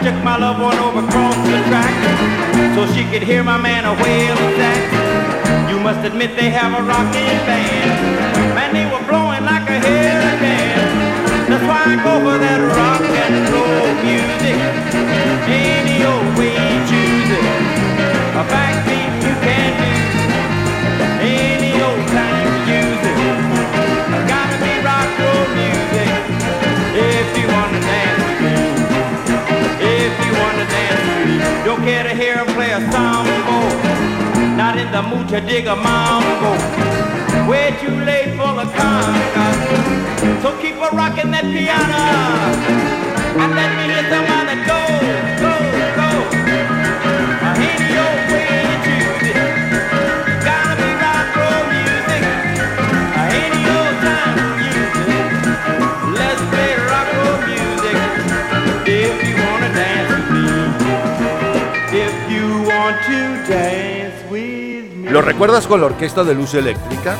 Took my loved one over across the track. So she could hear my man a wailing sax. You must admit they have a rockin' band. Man, they were blowing like a hurricane. That's why I go for that rock and roll music. Any old Care to hear him play a sambo. Not in the mood to dig a mambo. Way too late for the conga. Uh, so keep a rockin' that piano. And let me hear some recuerdas con la orquesta de luz eléctrica?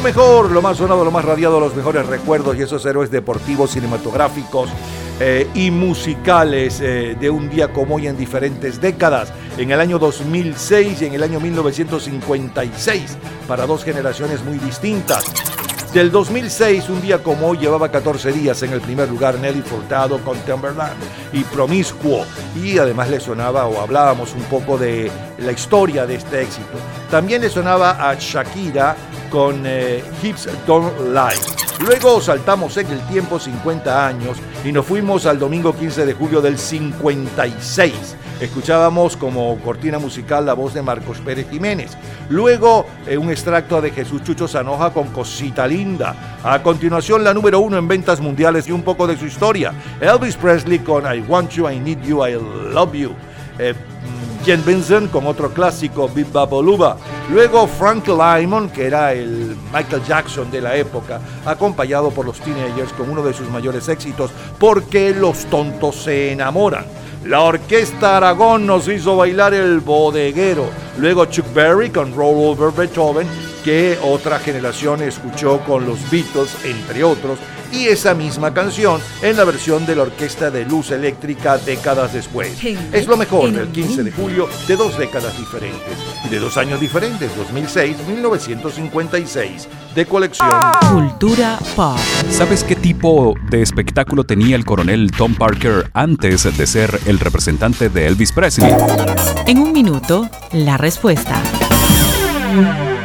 Lo mejor, lo más sonado, lo más radiado, los mejores recuerdos y esos héroes deportivos, cinematográficos eh, y musicales eh, de un día como hoy en diferentes décadas. En el año 2006 y en el año 1956, para dos generaciones muy distintas. Del 2006, un día como hoy, llevaba 14 días en el primer lugar Nelly Furtado con Timberland y Promiscuo. Y además le sonaba o hablábamos un poco de la historia de este éxito. También le sonaba a Shakira con eh, Hips Don't Lie. Luego saltamos en el tiempo 50 años y nos fuimos al domingo 15 de julio del 56. Escuchábamos como cortina musical la voz de Marcos Pérez Jiménez. Luego eh, un extracto de Jesús Chucho Sanoja con Cosita Linda. A continuación la número uno en ventas mundiales y un poco de su historia. Elvis Presley con I Want You, I Need You, I Love You. Eh, Jen Vincent con otro clásico, Bip Boluba. Luego Frank Lymon, que era el Michael Jackson de la época, acompañado por los Teenagers con uno de sus mayores éxitos, Porque los tontos se enamoran. La orquesta Aragón nos hizo bailar el bodeguero. Luego Chuck Berry con Roll Over Beethoven, que otra generación escuchó con los Beatles, entre otros, y esa misma canción en la versión de la orquesta de luz eléctrica décadas después. Es lo mejor del 15 de julio de dos décadas diferentes y de dos años diferentes, 2006-1956, de colección. Cultura pop. ¿Sabes qué tipo de espectáculo tenía el coronel Tom Parker antes de ser el representante de Elvis Presley? En un minuto, la respuesta.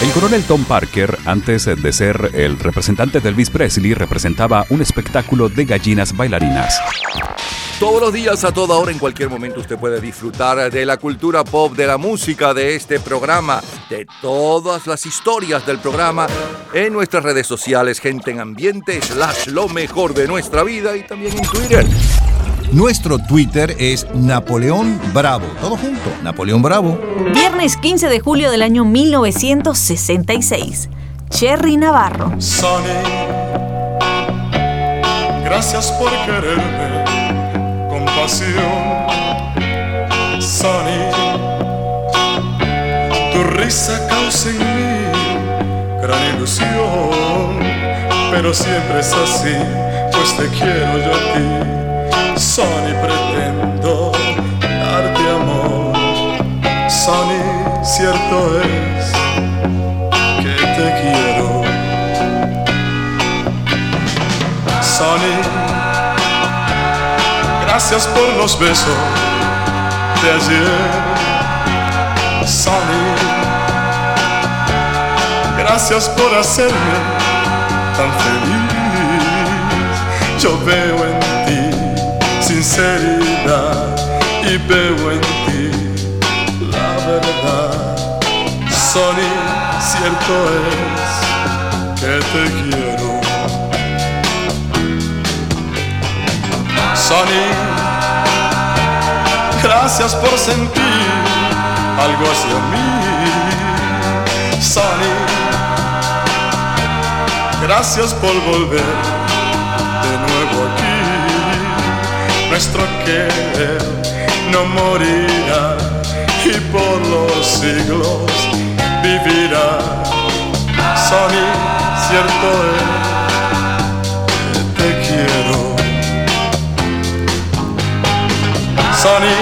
El coronel Tom Parker, antes de ser el representante de Elvis Presley, representaba un espectáculo de gallinas bailarinas. Todos los días, a toda hora, en cualquier momento, usted puede disfrutar de la cultura pop, de la música, de este programa, de todas las historias del programa en nuestras redes sociales, gente en ambiente, slash lo mejor de nuestra vida y también en Twitter. Nuestro Twitter es Napoleón Bravo. Todo junto, Napoleón Bravo. Viernes 15 de julio del año 1966. Cherry Navarro. Sonny, gracias por quererme con pasión. Sonny, tu risa causa en mí gran ilusión, pero siempre es así, pues te quiero yo a ti. Sonny, pretendo darte amor. Sonny, cierto es que te quiero. Sonny, gracias por los besos de ayer. Sonny, gracias por hacerme tan feliz. Yo veo en sinceridad y veo en ti la verdad. Sonny, cierto es que te quiero. Sonny, gracias por sentir algo hacia mí. Sonny, gracias por volver Nuestro querer no morirá y por los siglos vivirá. Sonny, cierto es que te quiero. Sonny,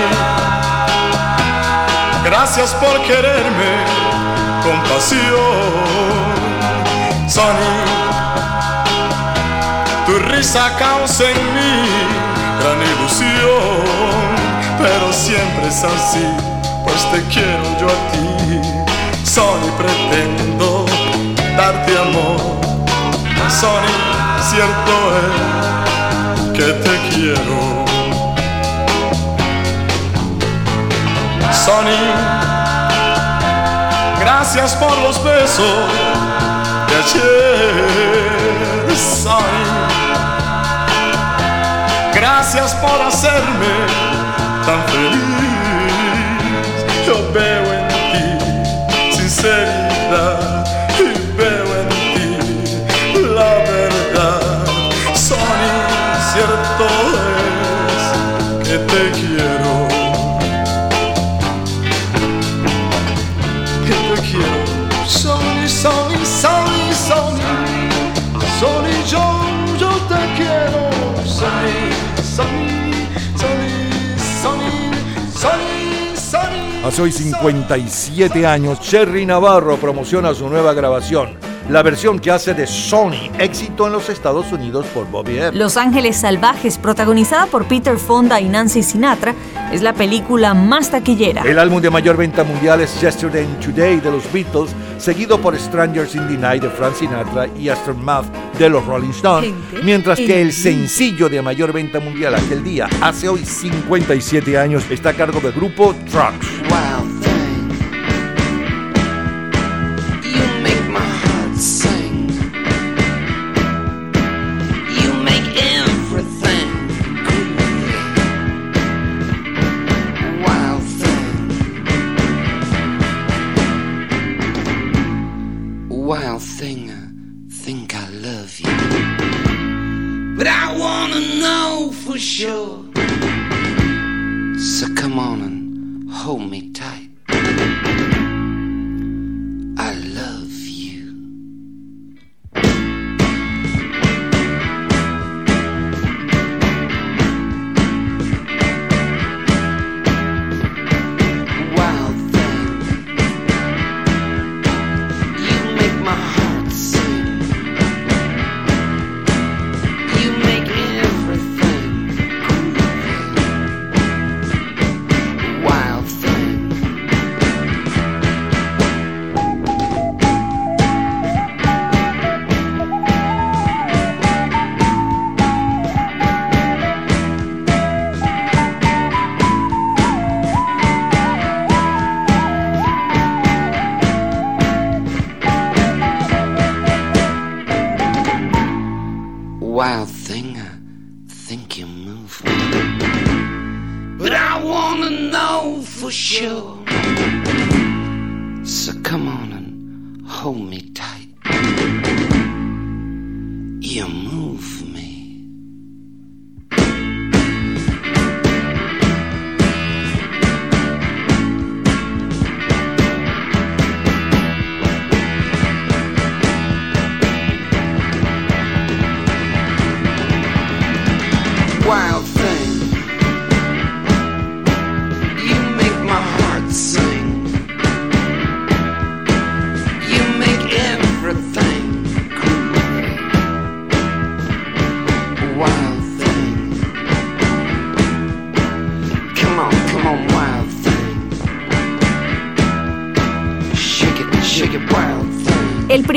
gracias por quererme con pasión. Sonny, tu risa causa en mí gran ilusión, pero siempre es así, pues te quiero yo a ti. Sonny, pretendo darte amor. Sonny, cierto es que te quiero. Sonny, gracias por los besos de ayer. Sonny, Gracias por hacerme tan feliz. Yo veo en ti sinceridad Hace hoy 57 años, Cherry Navarro promociona su nueva grabación, la versión que hace de Sony, éxito en los Estados Unidos por Bobby M. Los Ángeles Salvajes, protagonizada por Peter Fonda y Nancy Sinatra, es la película más taquillera. El álbum de mayor venta mundial es Yesterday and Today de los Beatles, seguido por Strangers in the Night de Frank Sinatra y Aftermath de los Rolling Stones, mientras que el en- sencillo de mayor venta mundial aquel día, hace hoy 57 años, está a cargo del grupo Trucks. Wild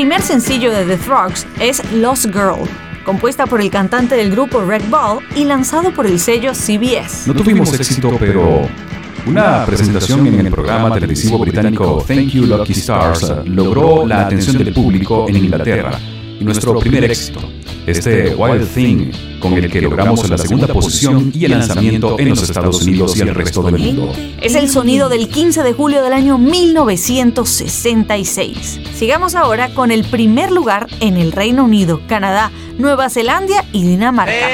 primer sencillo de The Frogs es Lost Girl, compuesta por el cantante del grupo Red Ball y lanzado por el sello CBS. No tuvimos éxito, pero una presentación en el programa televisivo británico Thank You Lucky Stars logró la atención del público en Inglaterra y nuestro primer éxito, este Wild Thing, con el que logramos la segunda posición y el lanzamiento en los Estados Unidos y el resto del mundo. Es el sonido del 15 de julio del año 1966. Sigamos ahora con el primer lugar en el Reino Unido, Canadá, Nueva Zelanda y Dinamarca.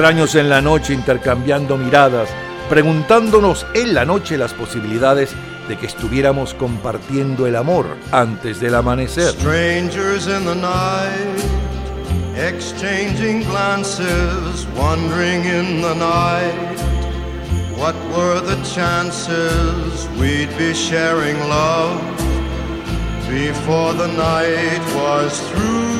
Extraños en la noche intercambiando miradas, preguntándonos en la noche las posibilidades de que estuviéramos compartiendo el amor antes del amanecer. Strangers in the night, exchanging glances, wandering in the night. What were the chances we'd be sharing love before the night was through?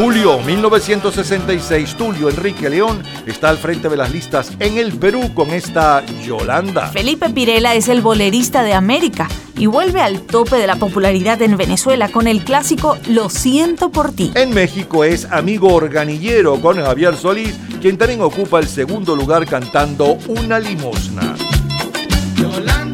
Julio 1966, Tulio Enrique León está al frente de las listas en el Perú con esta Yolanda. Felipe Pirela es el bolerista de América y vuelve al tope de la popularidad en Venezuela con el clásico Lo siento por ti. En México es Amigo Organillero con Javier Solís, quien también ocupa el segundo lugar cantando Una limosna. Yolanda,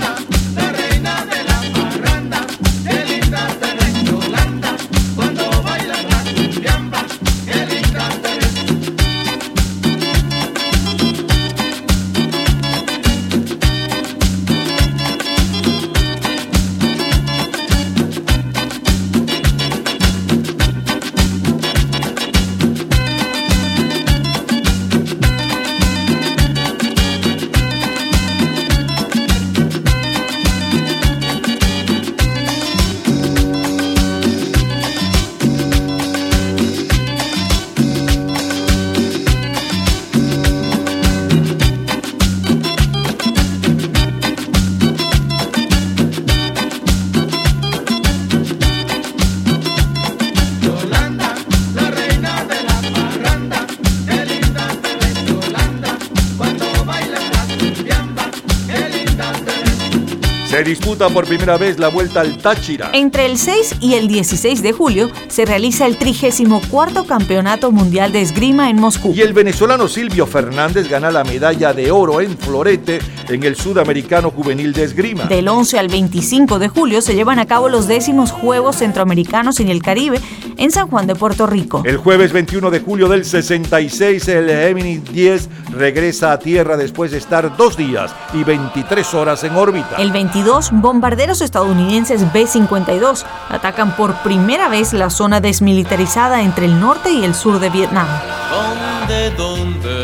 disputa por primera vez la vuelta al Táchira. Entre el 6 y el 16 de julio se realiza el 34 Campeonato Mundial de Esgrima en Moscú. Y el venezolano Silvio Fernández gana la medalla de oro en florete en el Sudamericano Juvenil de Esgrima. Del 11 al 25 de julio se llevan a cabo los décimos Juegos Centroamericanos en el Caribe en San Juan de Puerto Rico. El jueves 21 de julio del 66, el Gemini 10 regresa a Tierra después de estar dos días y 23 horas en órbita. El 22, bombarderos estadounidenses B-52 atacan por primera vez la zona desmilitarizada entre el norte y el sur de Vietnam. ¿Dónde, dónde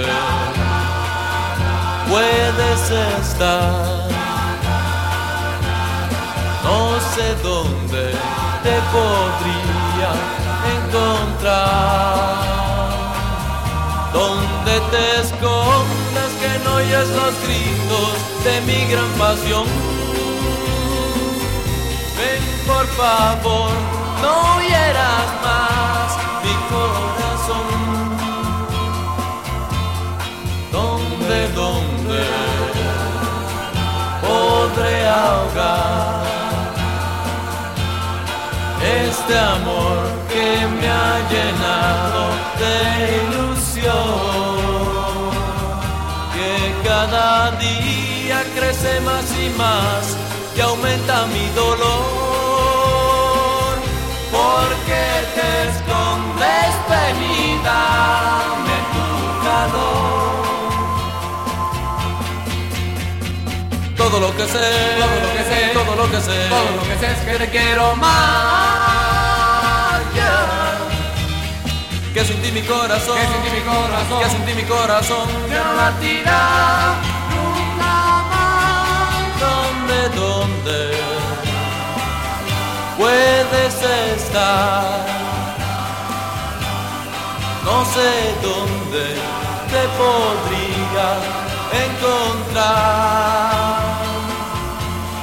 puedes estar? No sé dónde te podría encontrar. Donde te escondas que no oyes los gritos de mi gran pasión. Ven por favor, no hieras más podré ahogar este amor que me ha llenado de ilusión? Que cada día crece más y más y aumenta mi dolor. Lo que sé, todo lo que sé, todo lo que sé, todo lo que sé es que te quiero más. ya. Que sin ti mi corazón, que sin ti mi corazón, que sin ti mi corazón, que no latirá nunca más. ¿Dónde, dónde puedes estar? No sé dónde te podría encontrar.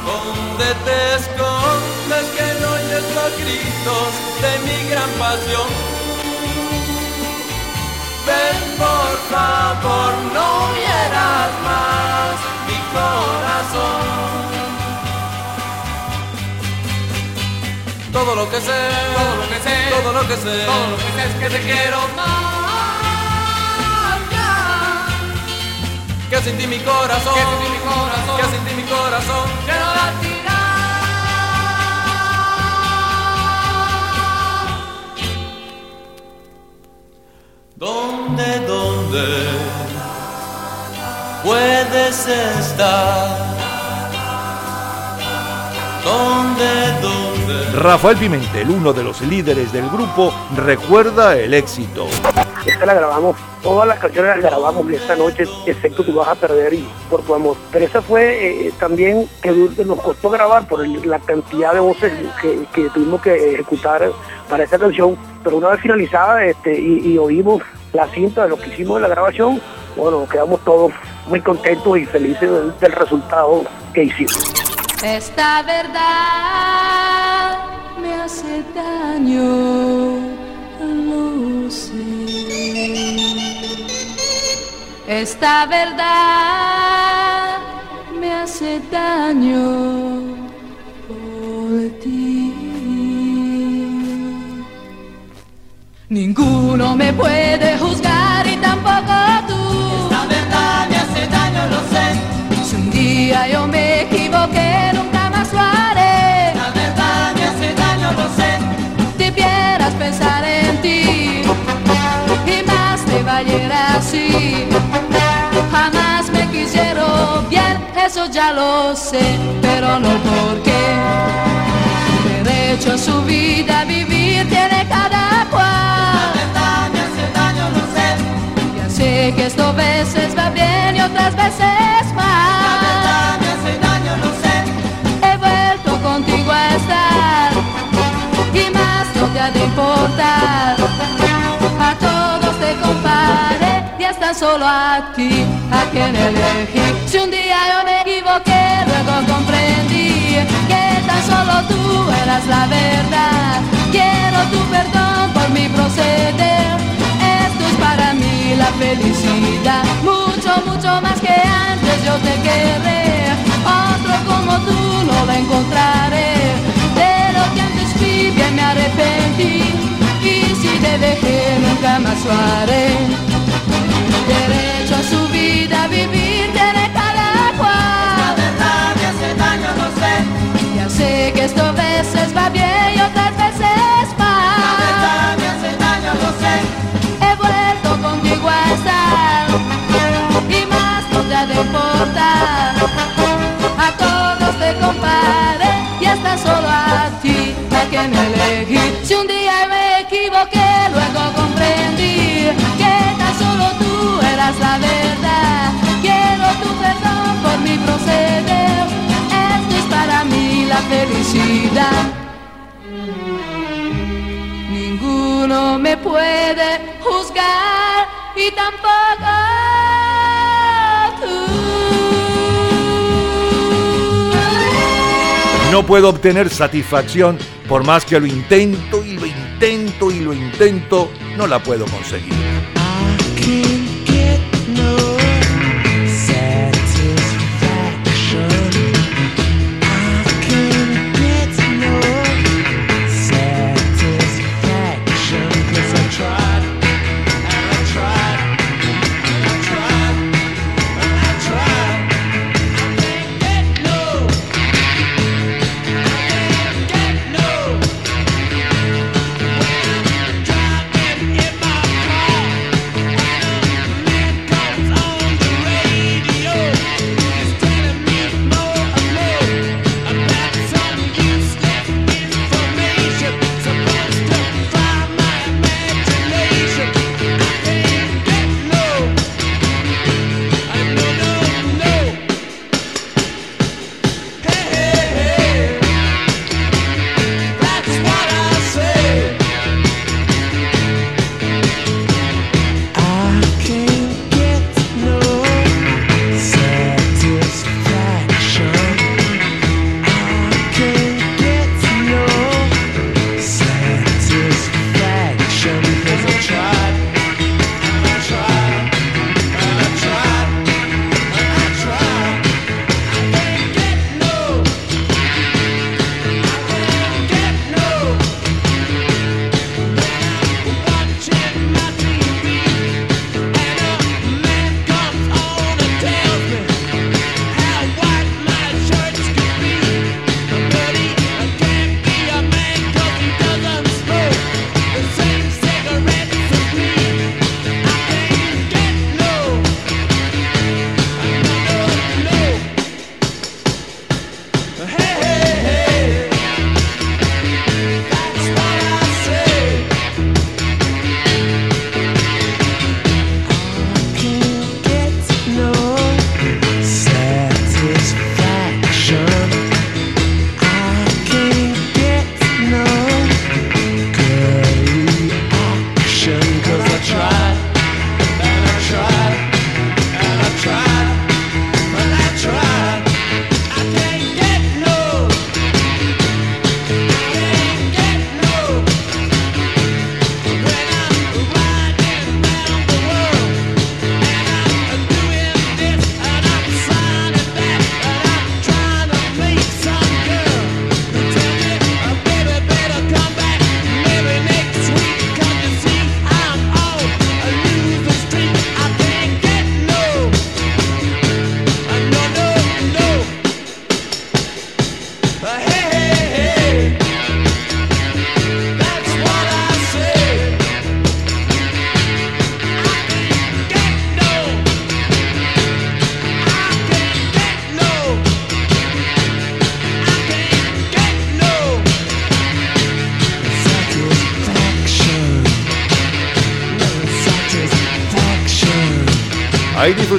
Donde te escondes que no oyes los gritos de mi gran pasión. Ven por favor, no hieras más mi corazón. Todo lo que sé, todo lo que sé, todo lo que sé, todo lo que sé es que te quiero más. Que sin ti mi corazón, que sin ti mi corazón, que sin ti mi corazón, que no latirá. ¿Dónde, dónde puedes estar? ¿Dónde, dónde? Rafael Pimentel, uno de los líderes del grupo, recuerda el éxito. Esta la grabamos, todas las canciones las grabamos esta noche, excepto Tú vas a perder y por tu amor. Pero esa fue eh, también que nos costó grabar por el- la cantidad de voces que, que tuvimos que ejecutar para esta canción. Pero una vez finalizada este, y, y oímos la cinta de lo que hicimos en la grabación, bueno, quedamos todos muy contentos y felices del, del resultado que hicimos. Esta verdad me hace daño, lo sé. Esta verdad me hace daño por ti. Ninguno me puede juzgar y tampoco tú. Esta verdad me hace daño, lo sé. Si un día yo me equivoqué, nunca daño, lo sé. Debieras pensar en ti y más te valiera así. Jamás me quisieron bien, eso ya lo sé, pero no porque derecho a su vida vivir tiene cada cual. La verdad me hace daño, lo sé. Ya sé que esto veces va bien y otras veces mal. La verdad me hace daño, lo sé. De importar. A todos te comparé y hasta solo a ti, a quien elegí. Si un día yo me equivoqué, luego comprendí que tan solo tú eras la verdad. Quiero tu perdón por mi proceder. Esto es para mí la felicidad. Mucho, mucho más que antes yo te querré. Otro como tú no encontraré. Me arrepentí y si te dejé nunca más lo haré. Derecho a su vida, vivir tiene cada cual. La verdad me hace daño, lo sé. Ya sé que esto a veces va bien y otras veces La verdad mal. me hace daño, lo sé. He vuelto contigo a estar y más no te ha de importar. A todos te compare y hasta solo a Si un día me equivoqué, luego comprendí que tan solo tú eras la verdad. Quiero tu perdón por mi proceder. Esto es para mí la felicidad. Ninguno me puede juzgar No puedo obtener satisfacción por más que lo intento y lo intento y lo intento, no la puedo conseguir.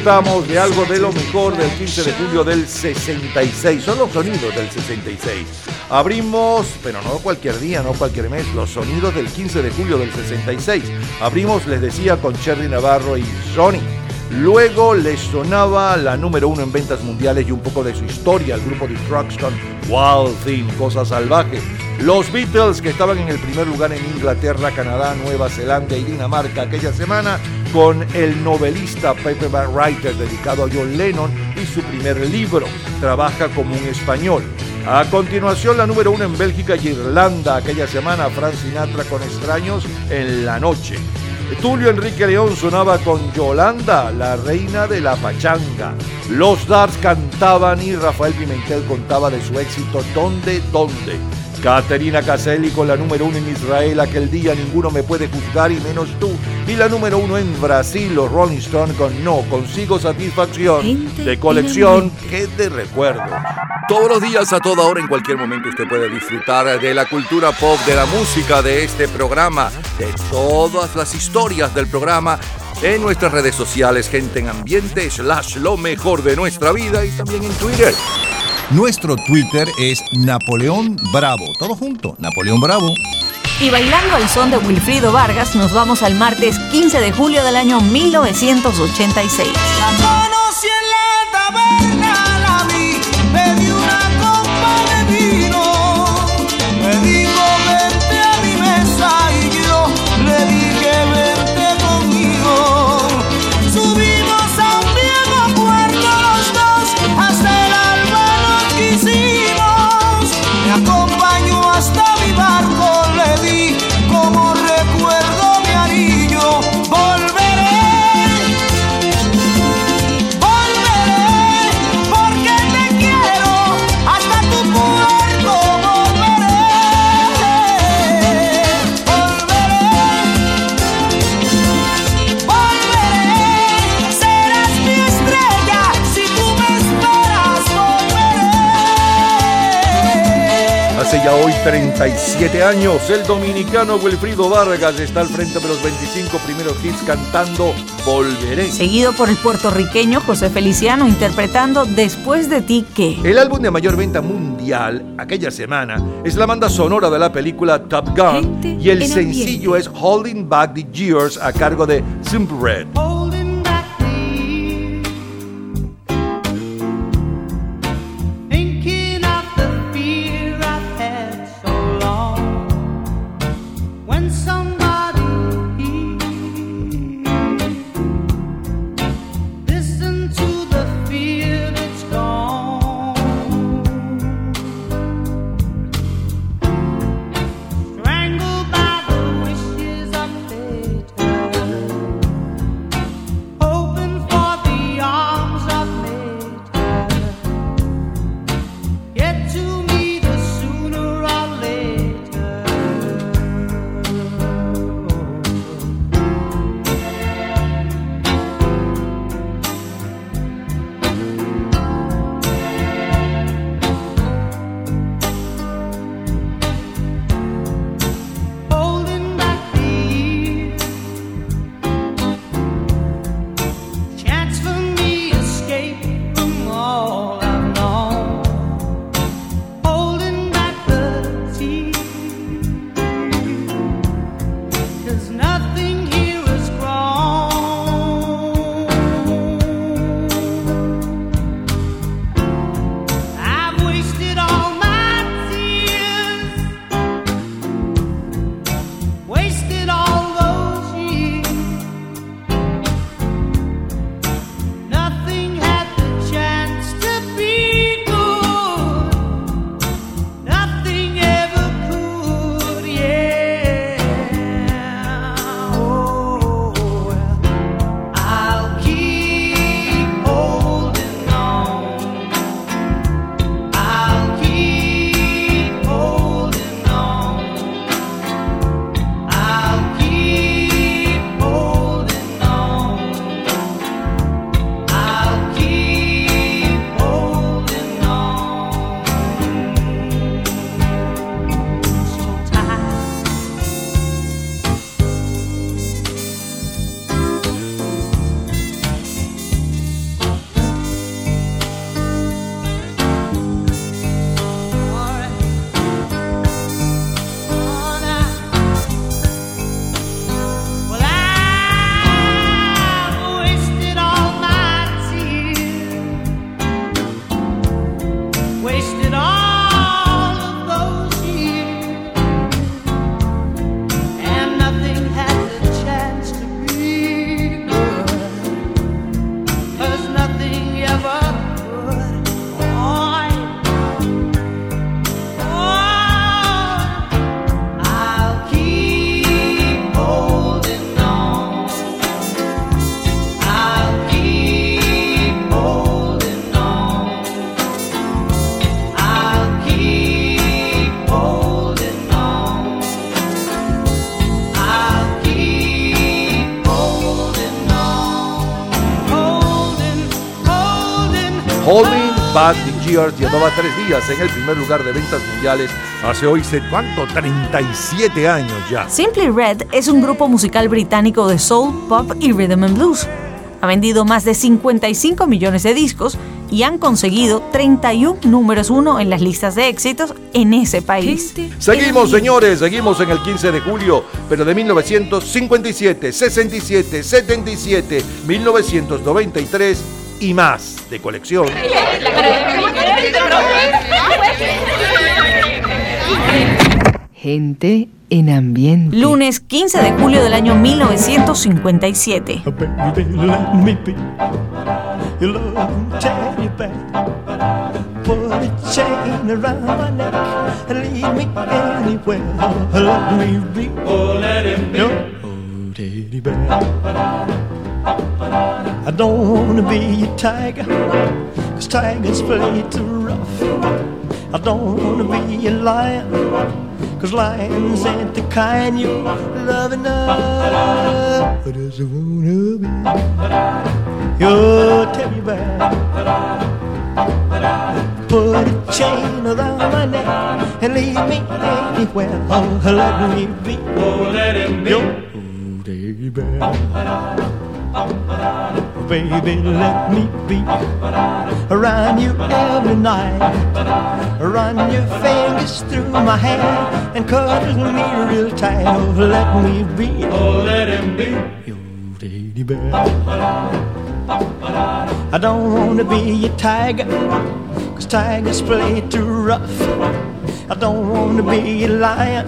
Disfrutamos de algo de lo mejor del 15 de julio del 66. Son los sonidos del 66. Abrimos, pero no cualquier día, no cualquier mes, los sonidos del 15 de julio del 66. Abrimos, les decía, con Cherry Navarro y Sony. Luego les sonaba la número uno en ventas mundiales y un poco de su historia, el grupo de Truxton, Wild Thing, Cosas Salvajes. Los Beatles, que estaban en el primer lugar en Inglaterra, Canadá, Nueva Zelanda y Dinamarca aquella semana, con el novelista paperback writer dedicado a John Lennon y su primer libro, Trabaja como un español. A continuación, la número uno en Bélgica y Irlanda. Aquella semana, Frank Sinatra con extraños en la noche. Tulio Enrique León sonaba con Yolanda, la reina de la pachanga. Los Darts cantaban y Rafael Pimentel contaba de su éxito ¿Dónde, dónde? Caterina Caselli con la número uno en Israel, aquel día ninguno me puede juzgar y menos tú. La número uno en Brasil, los Rolling Stones con No, consigo satisfacción de colección que de recuerdo. Todos los días, a toda hora, en cualquier momento, usted puede disfrutar de la cultura pop, de la música, de este programa, de todas las historias del programa en nuestras redes sociales, gente en ambiente, slash lo mejor de nuestra vida y también en Twitter. Nuestro Twitter es Napoleón Bravo. Todo junto, Napoleón Bravo. Y bailando al son de Wilfrido Vargas, nos vamos al martes 15 de julio del año 1986. Hace ya hoy 37 años, el dominicano Wilfrido Vargas está al frente de los 25 primeros hits cantando Volveré. Seguido por el puertorriqueño José Feliciano interpretando Después de ti que. El álbum de mayor venta mundial aquella semana es la banda sonora de la película Top Gun y el en sencillo es Holding Back the Years a cargo de Simple Red. Years llevaba tres días en el primer lugar de ventas mundiales hace hoy, ¿sé ¿cuánto? 37 años ya. Simply Red es un grupo musical británico de soul, pop y rhythm and blues. Ha vendido más de 55 millones de discos y han conseguido 31 números uno en las listas de éxitos en ese país. Seguimos, señores, seguimos en el 15 de julio, pero de 1957, 67, 77, 1993 y más de colección. Gente en ambiente. Lunes 15 de julio del año 1957. Baby, let me be your love teddy bear. Put a chain around my neck and lead me anywhere. Let me be. Oh, let him be. Your oh, teddy bear. I don't wanna be a tiger, cause tigers play too rough. I don't wanna be a lion, cause lions ain't the kind you love enough. I just wanna be your teddy bear. Put a chain around my neck and leave me anywhere. Oh, let me be. Oh, let him be. Your oh, bear. Baby, let me be around you every night. Run your fingers through my hair and cuddle me real tight. Oh, let me be. Oh, let him be your teddy bear. I don't wanna be a tiger, cause tigers play too rough. I don't wanna be a lion,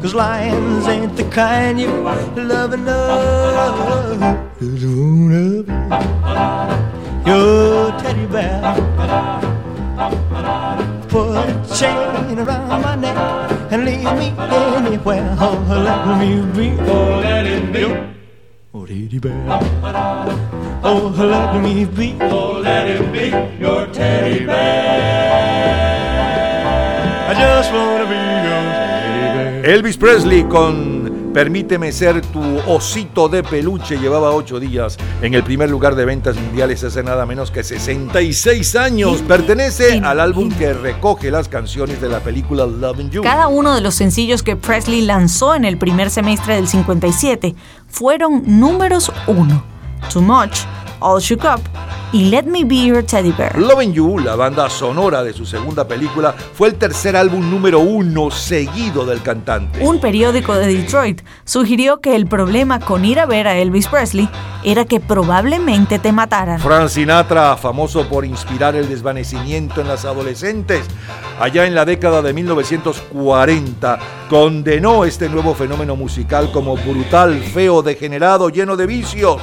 cause lions ain't the kind you love enough. Just wanna be your teddy bear. Put a chain around my neck and leave me anywhere. Oh, let me be. Oh, let it be. Oh, teddy bear. Oh, let me be. Oh, let it be your teddy bear. I just wanna be. Elvis Presley con Permíteme ser tu osito de peluche llevaba ocho días en el primer lugar de ventas mundiales hace nada menos que 66 años. Pertenece al álbum que recoge las canciones de la película Loving You. Cada uno de los sencillos que Presley lanzó en el primer semestre del 57 fueron números uno. Too Much, All Shook Up y Let Me Be Your Teddy Bear. Loving You, la banda sonora de su segunda película, fue el tercer álbum número uno seguido del cantante. Un periódico de Detroit sugirió que el problema con ir a ver a Elvis Presley era que probablemente te mataran. Frank Sinatra, famoso por inspirar el desvanecimiento en las adolescentes, allá en la década de 1940, condenó este nuevo fenómeno musical como brutal, feo, degenerado, lleno de vicios.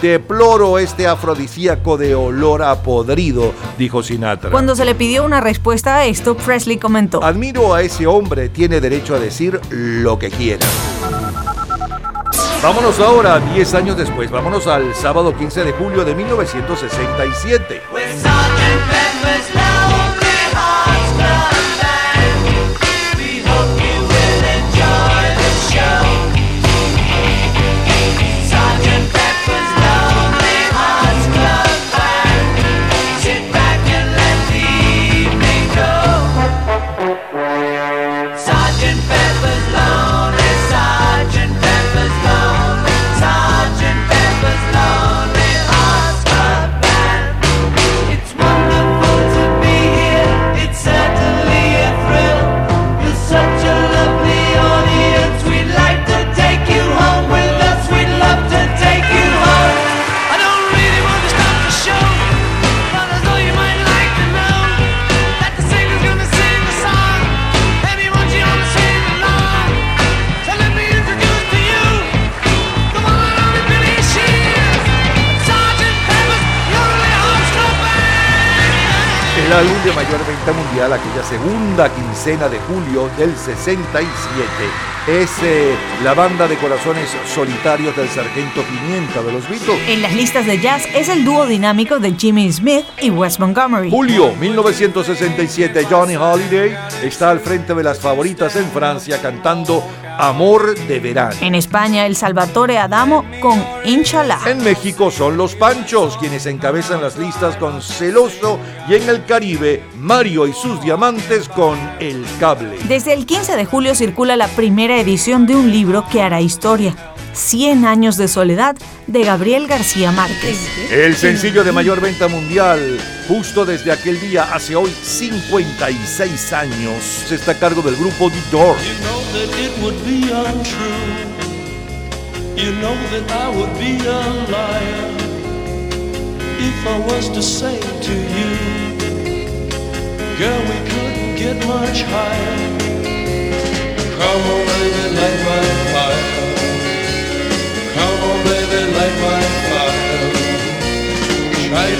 Deploro este afrodisíaco de olor a podrido, dijo Sinatra. Cuando se le pidió una respuesta a esto, Presley comentó: Admiro a ese hombre, tiene derecho a decir lo que quiera. Vámonos ahora, 10 años después, vámonos al sábado 15 de julio de 1967. Mayor venta mundial aquella segunda quincena de julio del 67 es eh, la banda de corazones solitarios del Sargento Pimienta de los Beatles. En las listas de jazz es el dúo dinámico de Jimmy Smith y Wes Montgomery. Julio 1967, Johnny Holiday está al frente de las favoritas en Francia cantando Amor de Verano. En España, el Salvatore Adamo con Inshallah. En México son los Panchos quienes encabezan las listas con Celoso y en el Caribe Mario y sus diamantes con El Cable. Desde el 15 de julio circula la primera edición de un libro que hará historia. 100 años de soledad de Gabriel García Márquez. El sencillo de mayor venta mundial, justo desde aquel día, hace hoy 56 años, está a cargo del grupo The Doors. know that it would be untrue. You know that I would be a liar if I was to say to you, girl, we couldn't get much higher. Come on, baby, light my fire.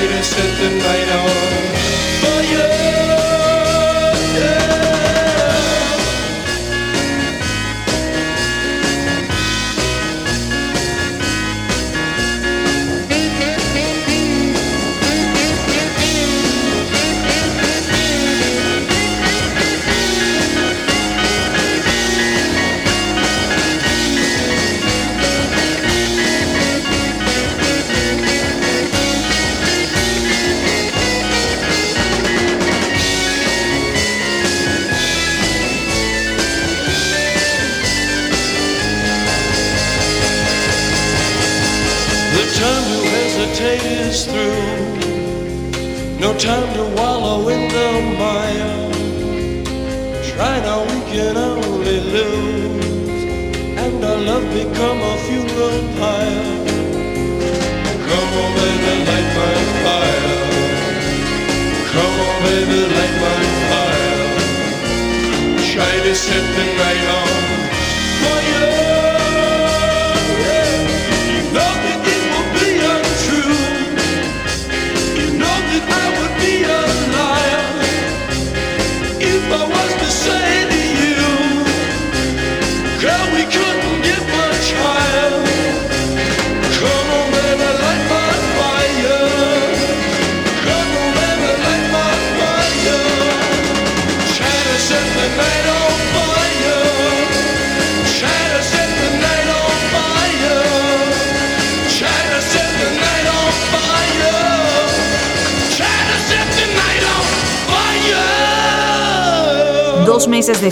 Try to set the night on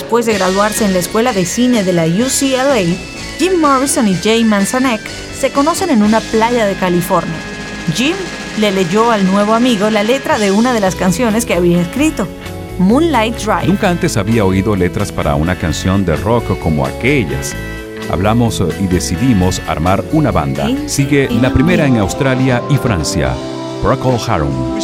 después de graduarse en la escuela de cine de la UCLA, Jim Morrison y Jay Manzanek se conocen en una playa de California. Jim le leyó al nuevo amigo la letra de una de las canciones que había escrito, Moonlight Drive. Nunca antes había oído letras para una canción de rock como aquellas. Hablamos eh, y decidimos armar una banda. Sigue la primera en Australia y Francia, Procol Harum.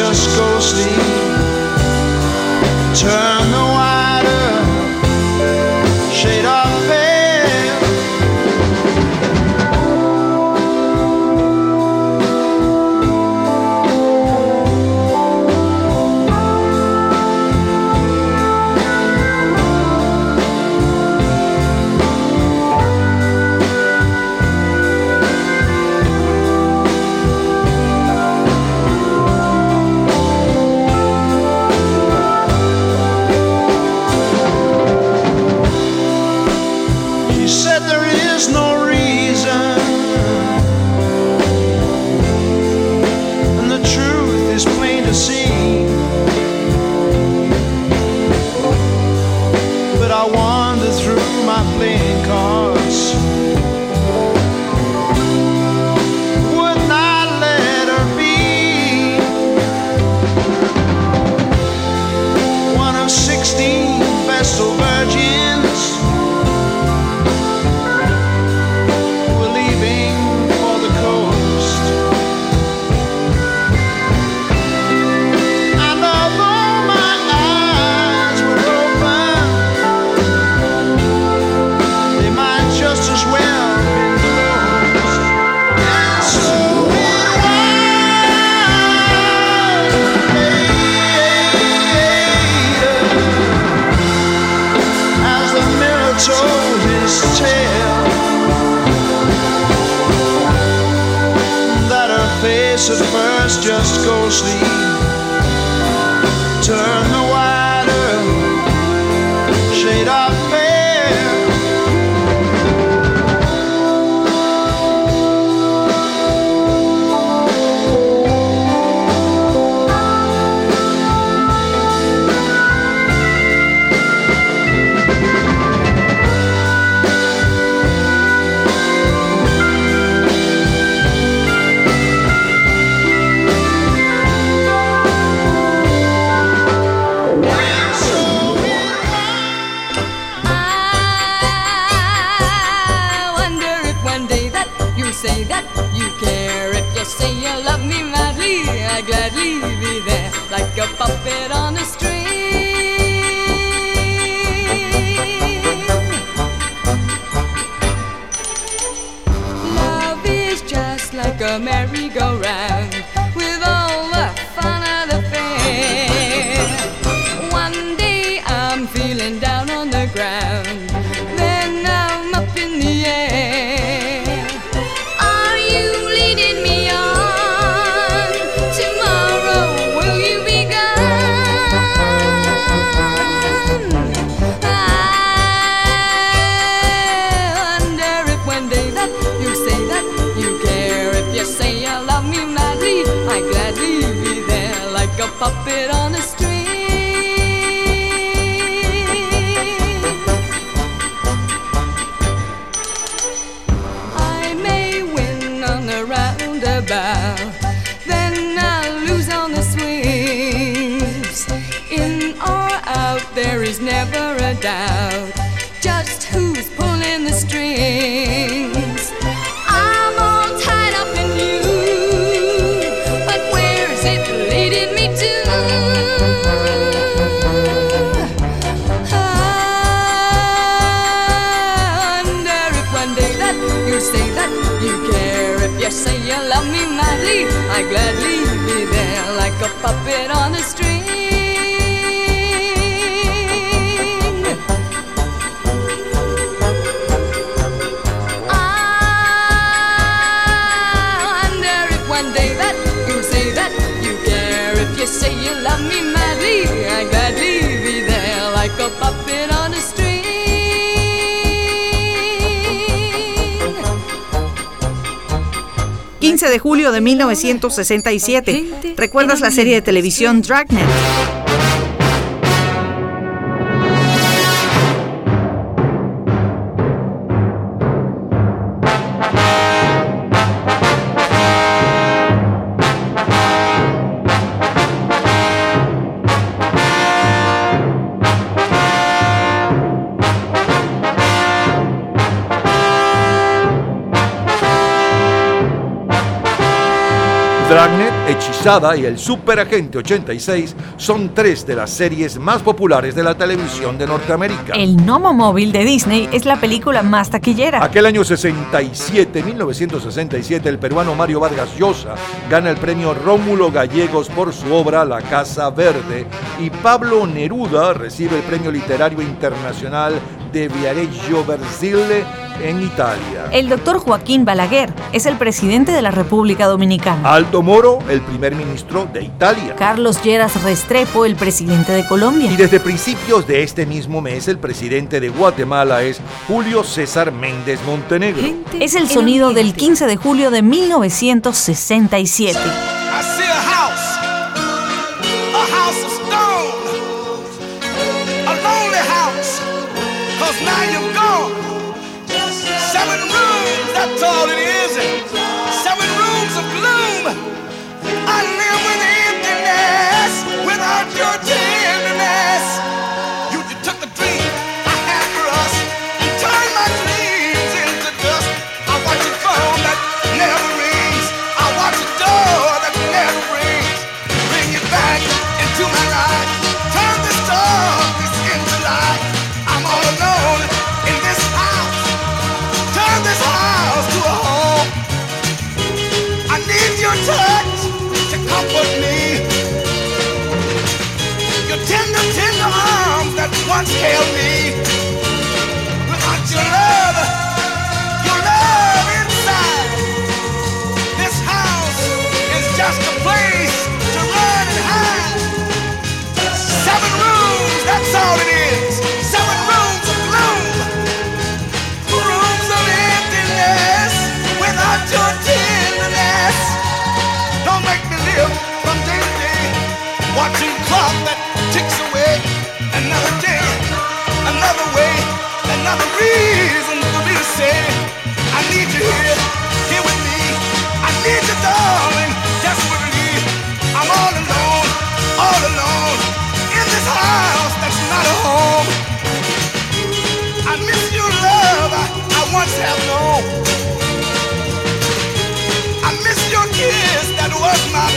just go sleep. Turn just go sleep. ¿Recuerdas la serie de televisión Dragnet? Y El Superagente 86 son tres de las series más populares de la televisión de Norteamérica. El Nomo Móvil de Disney es la película más taquillera. Aquel año 67, 1967, el peruano Mario Vargas Llosa gana el premio Rómulo Gallegos por su obra La Casa Verde y Pablo Neruda recibe el premio literario internacional de Viareggio Brasile en Italia. El doctor Joaquín Balaguer es el presidente de la República Dominicana. Aldo Moro, el primer ministro de Italia. Carlos Lleras Restrepo, el presidente de Colombia. Y desde principios de este mismo mes, el presidente de Guatemala es Julio César Méndez Montenegro. Es el sonido del 15 de julio de 1967.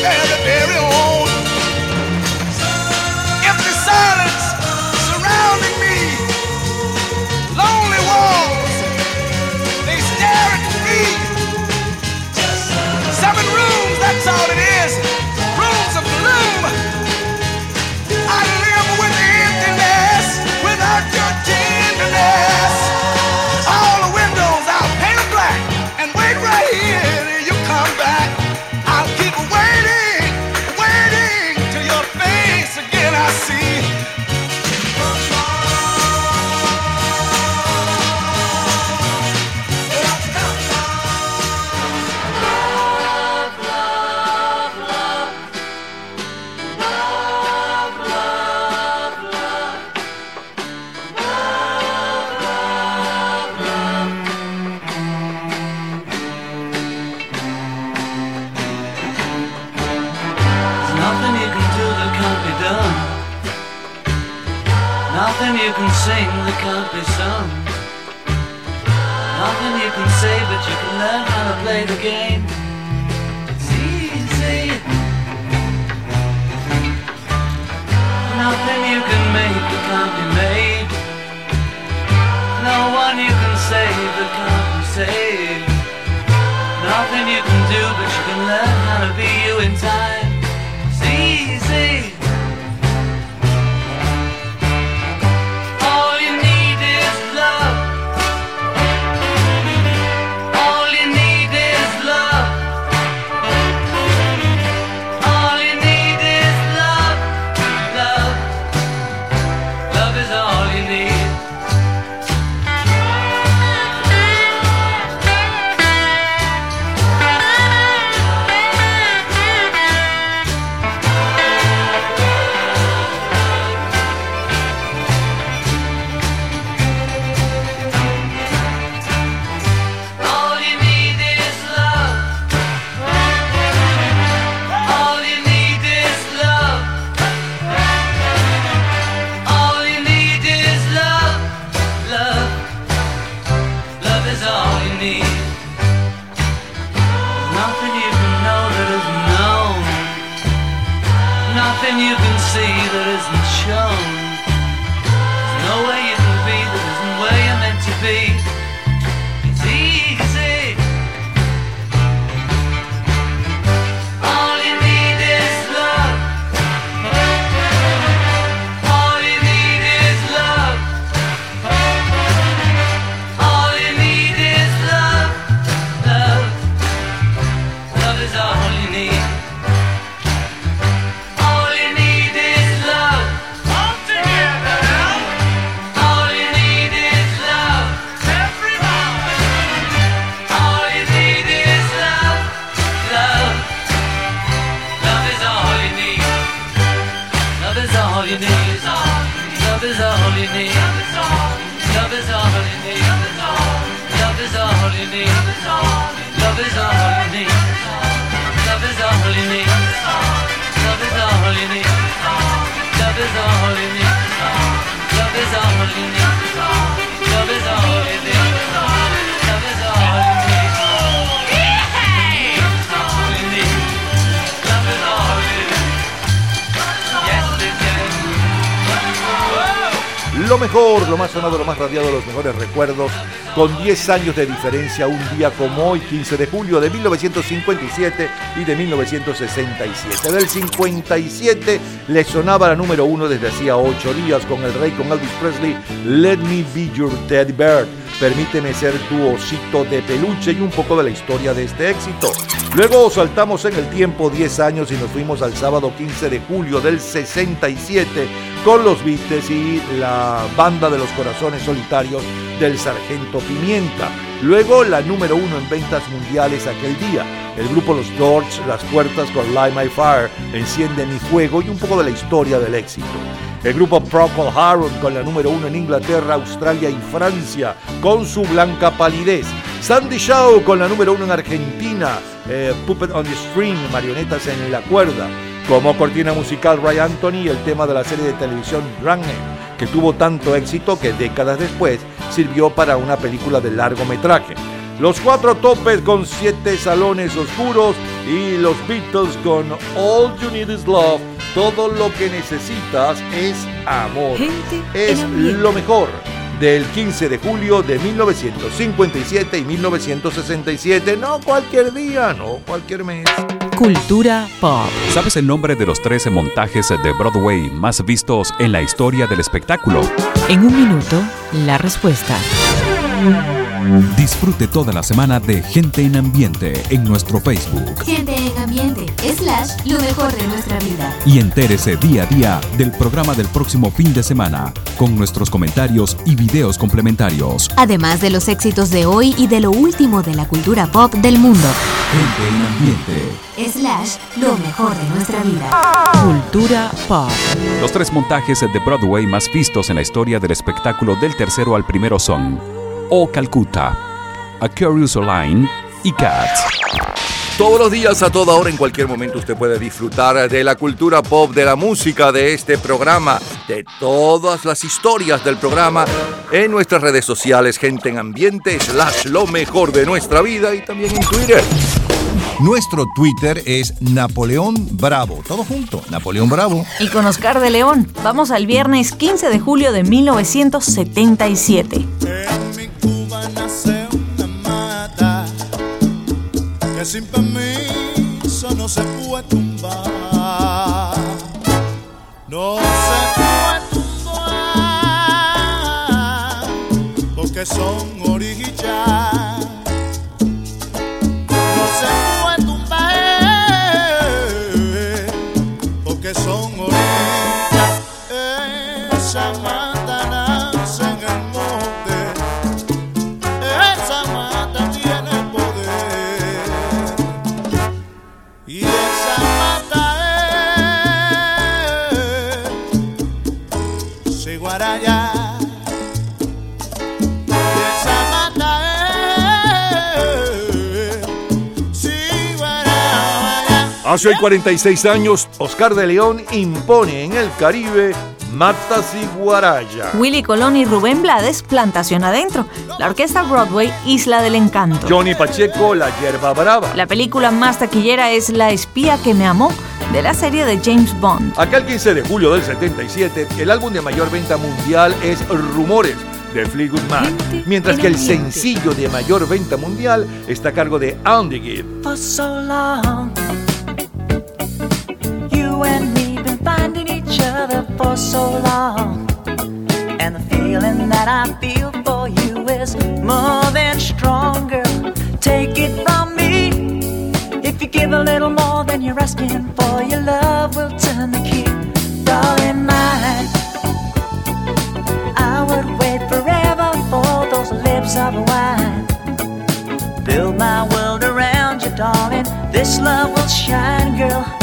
Yeah. play the game. recuerdos, con 10 años de diferencia, un día como hoy, 15 de julio de 1957 y de 1967. Del 57 le sonaba la número uno desde hacía 8 días con el rey, con Elvis Presley, Let Me Be Your Teddy Bear. Permíteme ser tu osito de peluche y un poco de la historia de este éxito. Luego saltamos en el tiempo 10 años y nos fuimos al sábado 15 de julio del 67 con los Vistes y la banda de los corazones solitarios del Sargento Pimienta. Luego la número uno en ventas mundiales aquel día. El grupo Los Doors, Las Puertas con Light My Fire, Enciende mi Fuego y un poco de la historia del éxito. El grupo Purple Heart con la número uno en Inglaterra, Australia y Francia con su blanca palidez. Sandy Shaw con la número uno en Argentina, eh, Puppet on the String, Marionetas en la Cuerda. Como cortina musical Ray Anthony, el tema de la serie de televisión Dragnet, que tuvo tanto éxito que décadas después sirvió para una película de largometraje. Los cuatro topes con siete salones oscuros y los Beatles con All You Need Is Love. Todo lo que necesitas es amor. Gente es lo mejor del 15 de julio de 1957 y 1967. No cualquier día, no cualquier mes. Cultura pop. ¿Sabes el nombre de los 13 montajes de Broadway más vistos en la historia del espectáculo? En un minuto, la respuesta. Disfrute toda la semana de Gente en Ambiente en nuestro Facebook Gente en ambiente, lo mejor de nuestra vida. y entérese día a día del programa del próximo fin de semana con nuestros comentarios y videos complementarios. Además de los éxitos de hoy y de lo último de la cultura pop del mundo. Gente en Ambiente. Slash, lo mejor de nuestra vida. Cultura pop. Los tres montajes de Broadway más vistos en la historia del espectáculo del tercero al primero son O Calcutta, A Curious Line y Cats. Todos los días, a toda hora, en cualquier momento, usted puede disfrutar de la cultura pop, de la música, de este programa, de todas las historias del programa en nuestras redes sociales, gente en ambiente, slash lo mejor de nuestra vida y también en Twitter. Nuestro Twitter es Napoleón Bravo. Todo junto, Napoleón Bravo. Y con Oscar de León, vamos al viernes 15 de julio de 1977. nace una mata sin permiso no se puede tumbar. No se puede tumbar porque son Hace hoy 46 años, Oscar de León impone en el Caribe Matas y Guaraya. Willy Colón y Rubén Blades, Plantación Adentro. La orquesta Broadway, Isla del Encanto. Johnny Pacheco, La Hierba Brava. La película más taquillera es La espía que me amó, de la serie de James Bond. Aquel 15 de julio del 77, el álbum de mayor venta mundial es Rumores de Fleetwood Mac, mientras que el sencillo de mayor venta mundial está a cargo de Andy Gibb. You and me been finding each other for so long. And the feeling that I feel for you is more than stronger. Take it from me. If you give a little more than you're asking for, your love will turn the key. Darling, mine. I would wait forever for those lips of wine. Build my world around you, darling. This love will shine, girl.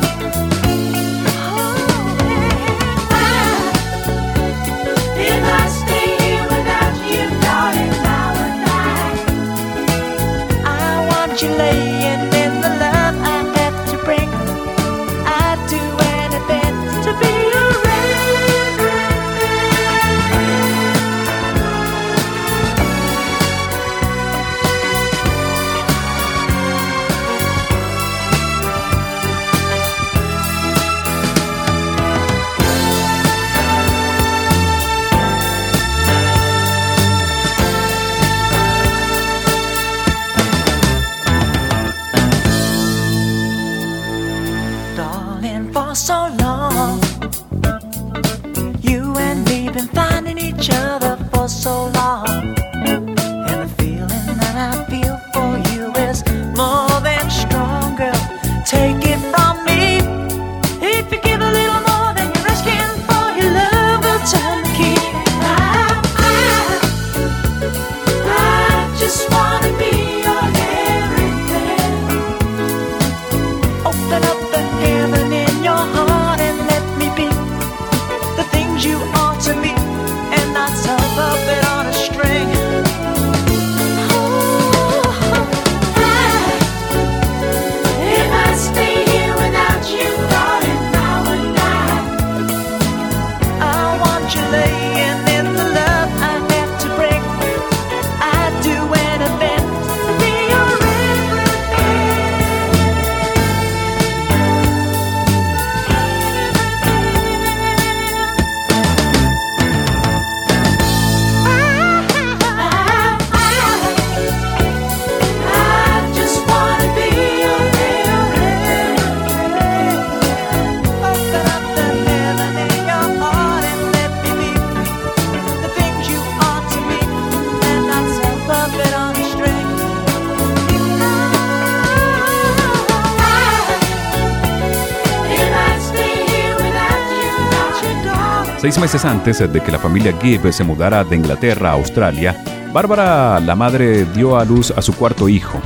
Seis meses antes de que la familia Gibb se mudara de Inglaterra a Australia, Bárbara, la madre, dio a luz a su cuarto hijo,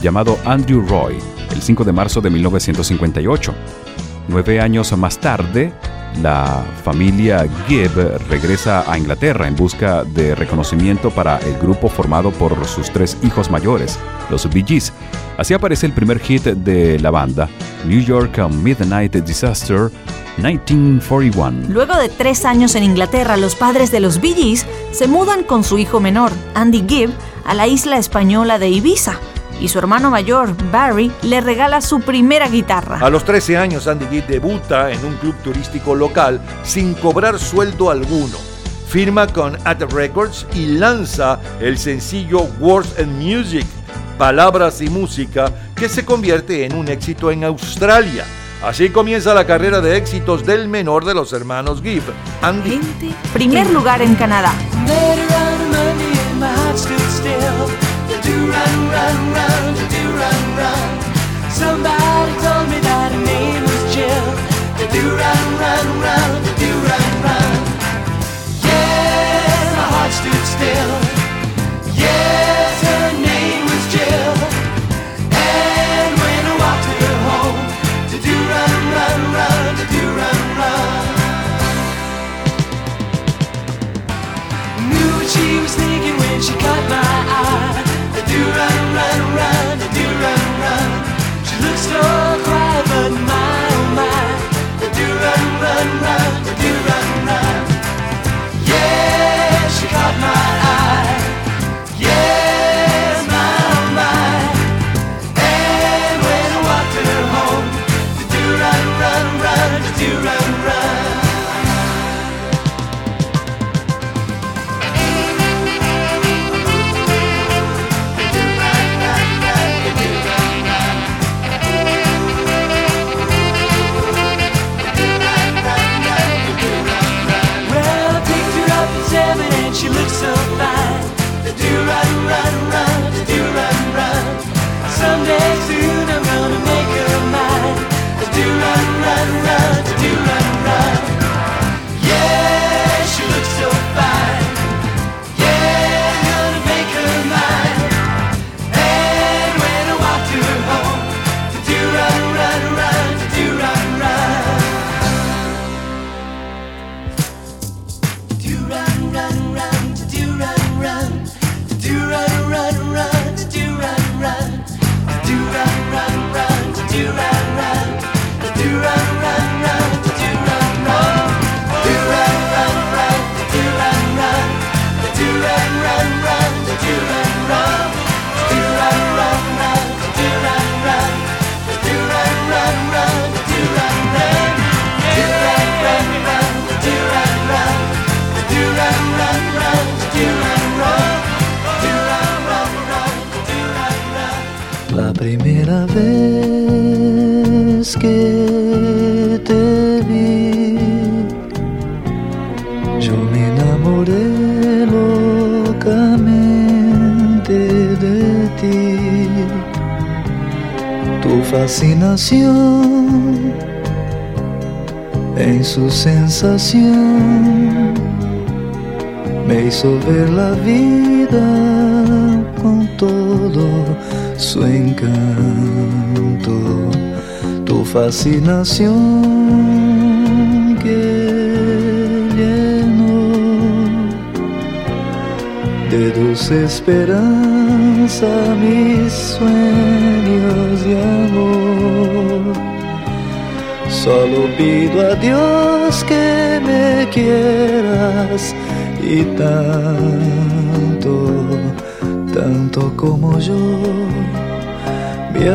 llamado Andrew Roy, el 5 de marzo de 1958. Nueve años más tarde, la familia Gibb regresa a Inglaterra en busca de reconocimiento para el grupo formado por sus tres hijos mayores, los Bee Gees, Así aparece el primer hit de la banda, New York Midnight Disaster 1941. Luego de tres años en Inglaterra, los padres de los Bee Gees se mudan con su hijo menor, Andy Gibb, a la isla española de Ibiza. Y su hermano mayor, Barry, le regala su primera guitarra. A los 13 años, Andy Gibb debuta en un club turístico local sin cobrar sueldo alguno firma con At Records y lanza el sencillo Words and Music, Palabras y Música, que se convierte en un éxito en Australia. Así comienza la carrera de éxitos del menor de los hermanos Gibb, Andy. Primer lugar en Canadá. Yeah, heart stood still. Yeah. she cut my fascinación, en su sensación, me hizo ver la vida con todo su encanto, tu fascinación que llenó de dulce esperanza mis sueños de amor. Solo pido a Dios que me quieras y tanto, tanto como yo, mi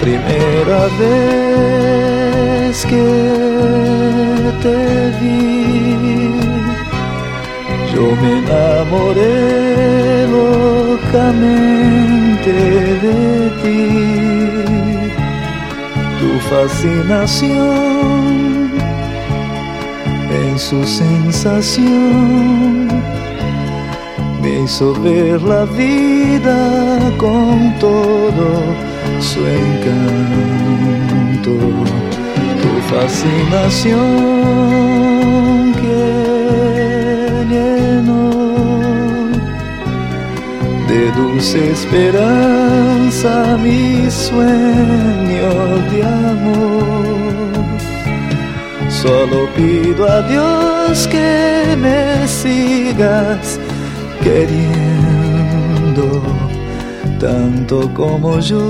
primera vez que te vi, yo me enamoré locamente de ti. Tu fascinación en su sensación me hizo ver la vida con todo su encanto, tu fascinación que llenó de dulce esperanza mis sueños de amor. Solo pido a Dios que me sigas queriendo tanto como yo,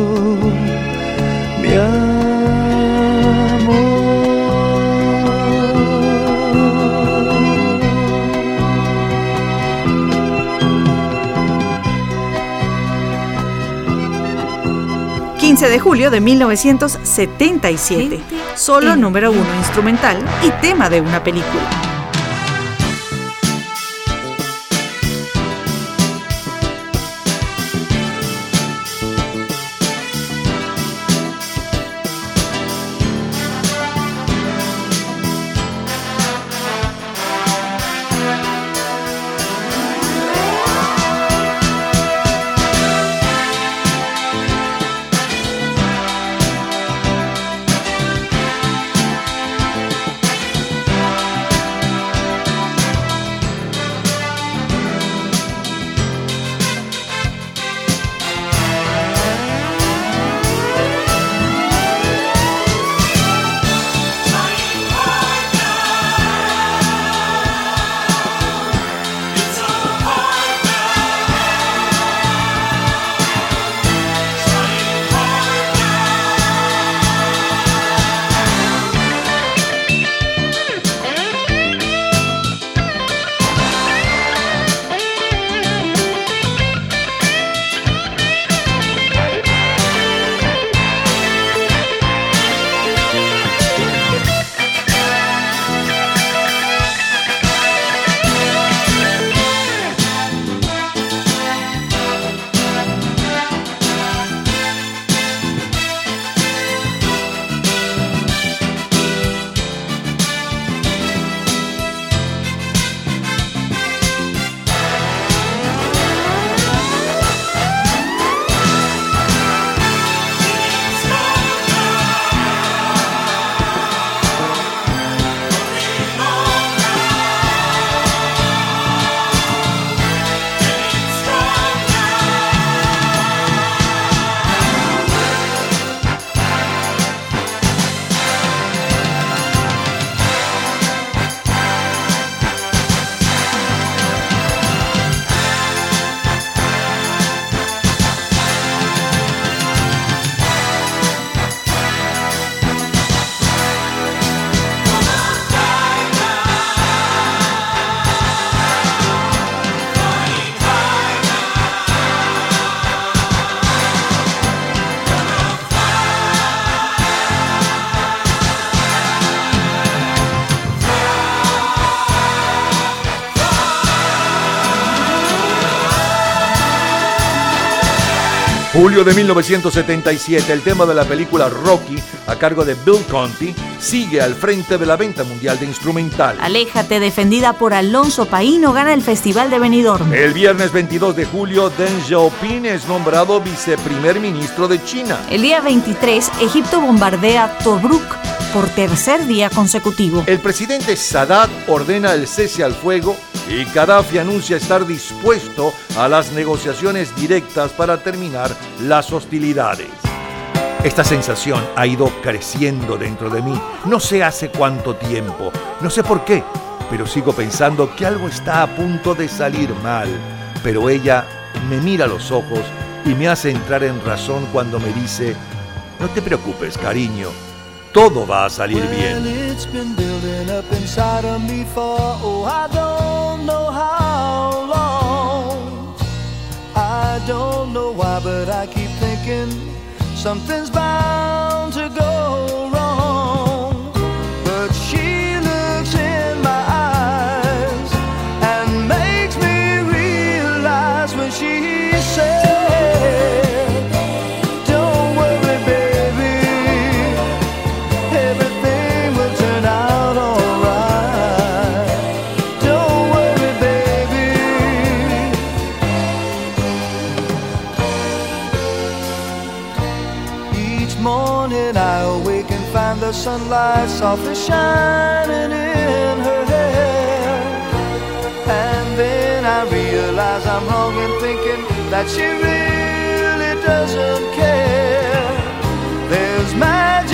mi amor. 15 de julio de 1977. Solo número uno instrumental y tema de una película. Julio de 1977, el tema de la película Rocky, a cargo de Bill Conti, sigue al frente de la venta mundial de instrumental. Aléjate, defendida por Alonso Paíno, gana el Festival de Benidorm. El viernes 22 de julio, Deng Xiaoping es nombrado viceprimer ministro de China. El día 23, Egipto bombardea Tobruk por tercer día consecutivo. El presidente Sadat ordena el cese al fuego y Gaddafi anuncia estar dispuesto a las negociaciones directas para terminar las hostilidades. Esta sensación ha ido creciendo dentro de mí, no sé hace cuánto tiempo, no sé por qué, pero sigo pensando que algo está a punto de salir mal. Pero ella me mira a los ojos y me hace entrar en razón cuando me dice, no te preocupes, cariño, todo va a salir bien. Well, it's been building up inside of me for, oh, I don't know how long. I don't know why, but I keep thinking something's bound to go softly shining in her hair. And then I realize I'm wrong in thinking that she really doesn't care. There's magic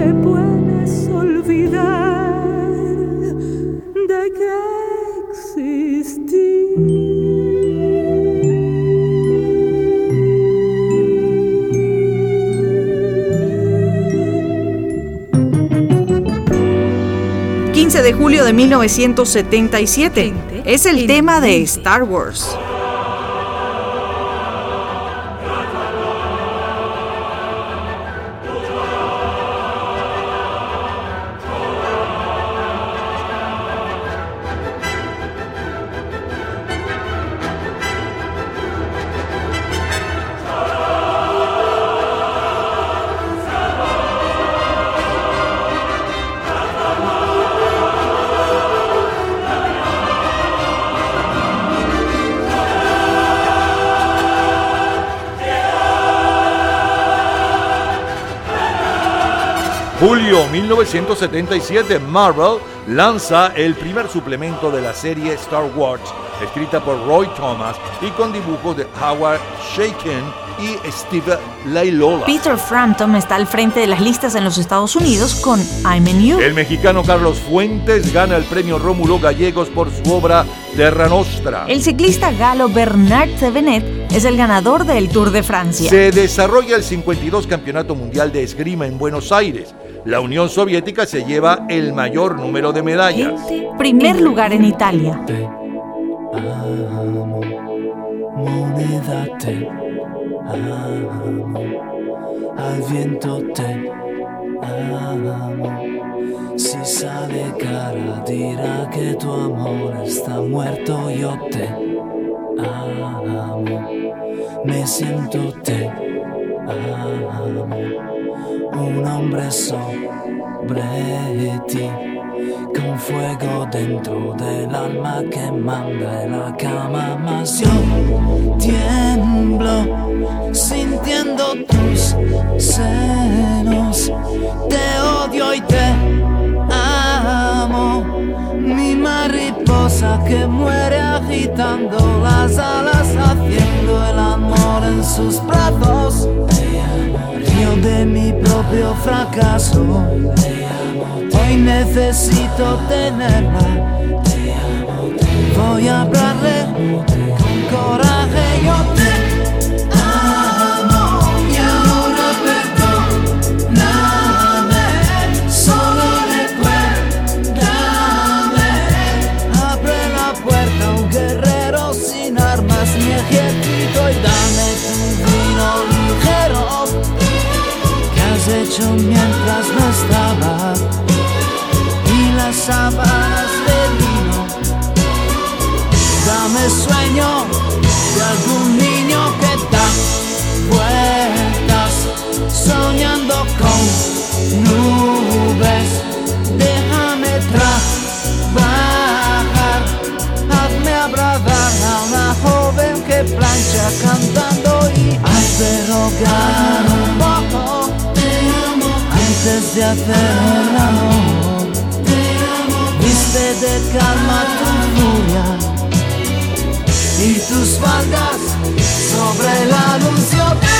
te puedes olvidar de que existí. 15 de julio de 1977. Es el tema de Star Wars. 1977, Marvel lanza el primer suplemento de la serie Star Wars, escrita por Roy Thomas y con dibujos de Howard Shaken y Steve Lailola. Peter Frampton está al frente de las listas en los Estados Unidos con I'm in You. El mexicano Carlos Fuentes gana el premio Rómulo Gallegos por su obra Terra Nostra. El ciclista galo Bernard Sevenet es el ganador del Tour de Francia. Se desarrolla el 52 Campeonato Mundial de Esgrima en Buenos Aires. La Unión Soviética se lleva el mayor número de medallas. Primer lugar en Italia. moneda te amo, al viento te amo. Si sale cara dirá que tu amor está muerto, yo te amo, me siento te amo, un hombre sobre ti con fuego dentro del alma que manda en la cama. Más yo tiemblo sintiendo tus senos. Te odio y te amo. Mi mariposa que muere agitando las alas haciendo el amor en sus brazos río de mi propio fracaso Hoy necesito tenerla. Voy a hablarle con coraje. Yo te hecho mientras no estaba y las sábanas de lino. Dame sueño de algún niño que da vueltas soñando con nubes. Déjame trabajar, hazme abrazar a una joven que plancha cantando y rogar un poco antes de hacer el amor. Viste de calma tu furia y tus faldas sobre el anuncio.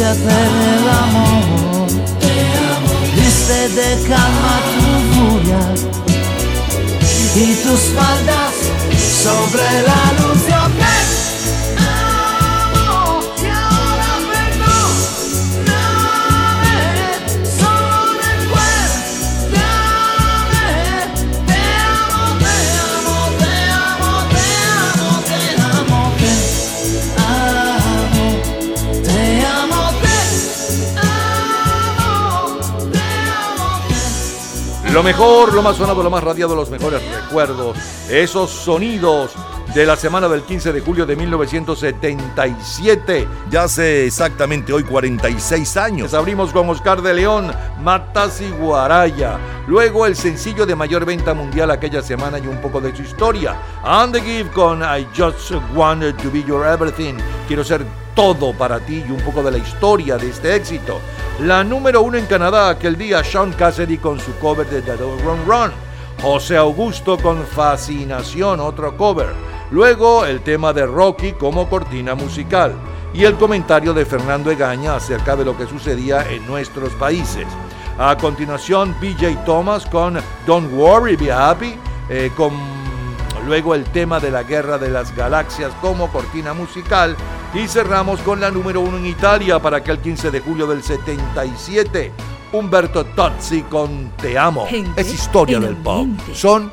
De hacer el amor. Viste de calma tu furia y tus faldas sobre la luz Lo mejor, lo más sonado, lo más radiado, los mejores recuerdos, esos sonidos de la semana del 15 de julio de 1977. Ya hace exactamente hoy 46 años. abrimos con Oscar de León, Matas y Guaraya. Luego el sencillo de mayor venta mundial aquella semana y un poco de su historia. And the Give con I Just Wanted to Be Your Everything. Quiero ser todo para ti y un poco de la historia de este éxito. La número uno en Canadá aquel día, Sean Cassidy con su cover de The Don't Run Run. José Augusto con Fascinación, otro cover. Luego el tema de Rocky como cortina musical. Y el comentario de Fernando Egaña acerca de lo que sucedía en nuestros países. A continuación, BJ Thomas con Don't Worry, Be Happy. eh, con luego el tema de la Guerra de las Galaxias como cortina musical. Y cerramos con la número uno en Italia para aquel 15 de julio del 77. Umberto Tozzi con Te Amo. Gente Es historia del pop. Son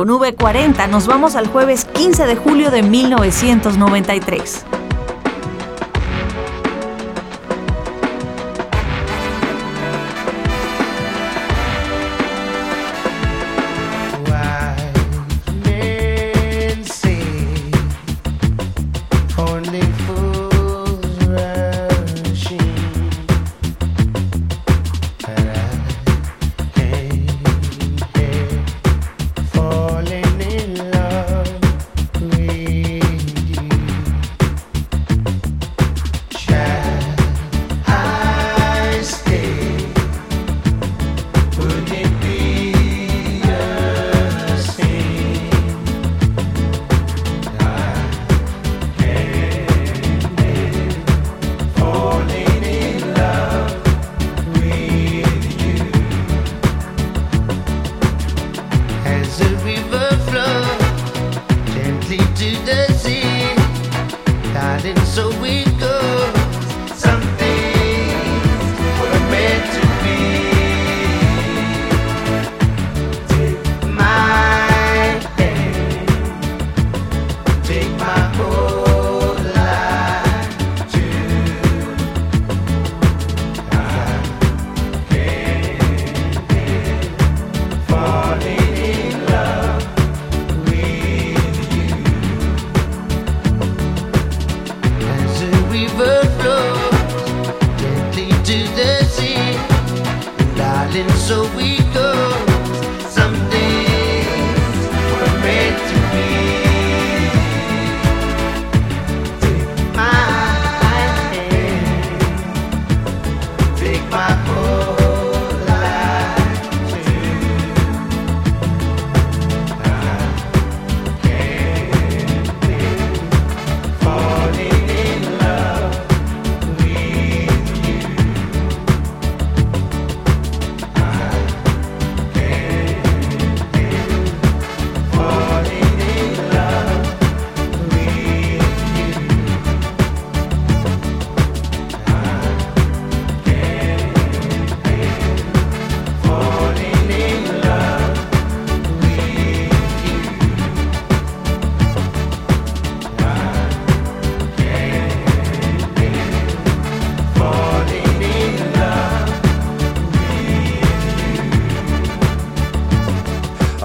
Con V40 nos vamos al jueves 15 de julio de 1993.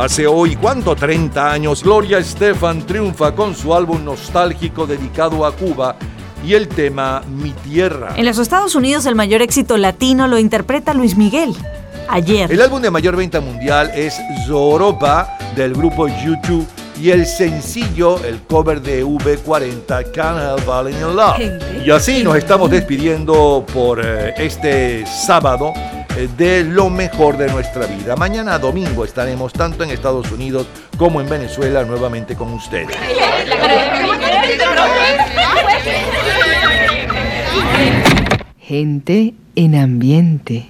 Hace hoy, ¿cuánto? 30 años, Gloria Estefan triunfa con su álbum nostálgico dedicado a Cuba y el tema Mi Tierra. En los Estados Unidos el mayor éxito latino lo interpreta Luis Miguel. Ayer. El álbum de mayor venta mundial es Zoropa del grupo YouTube y el sencillo, el cover de V40, Can't Help Falling in Love. Y así nos estamos despidiendo por eh, este sábado de lo mejor de nuestra vida. Mañana domingo estaremos tanto en Estados Unidos como en Venezuela nuevamente con ustedes. Gente en ambiente.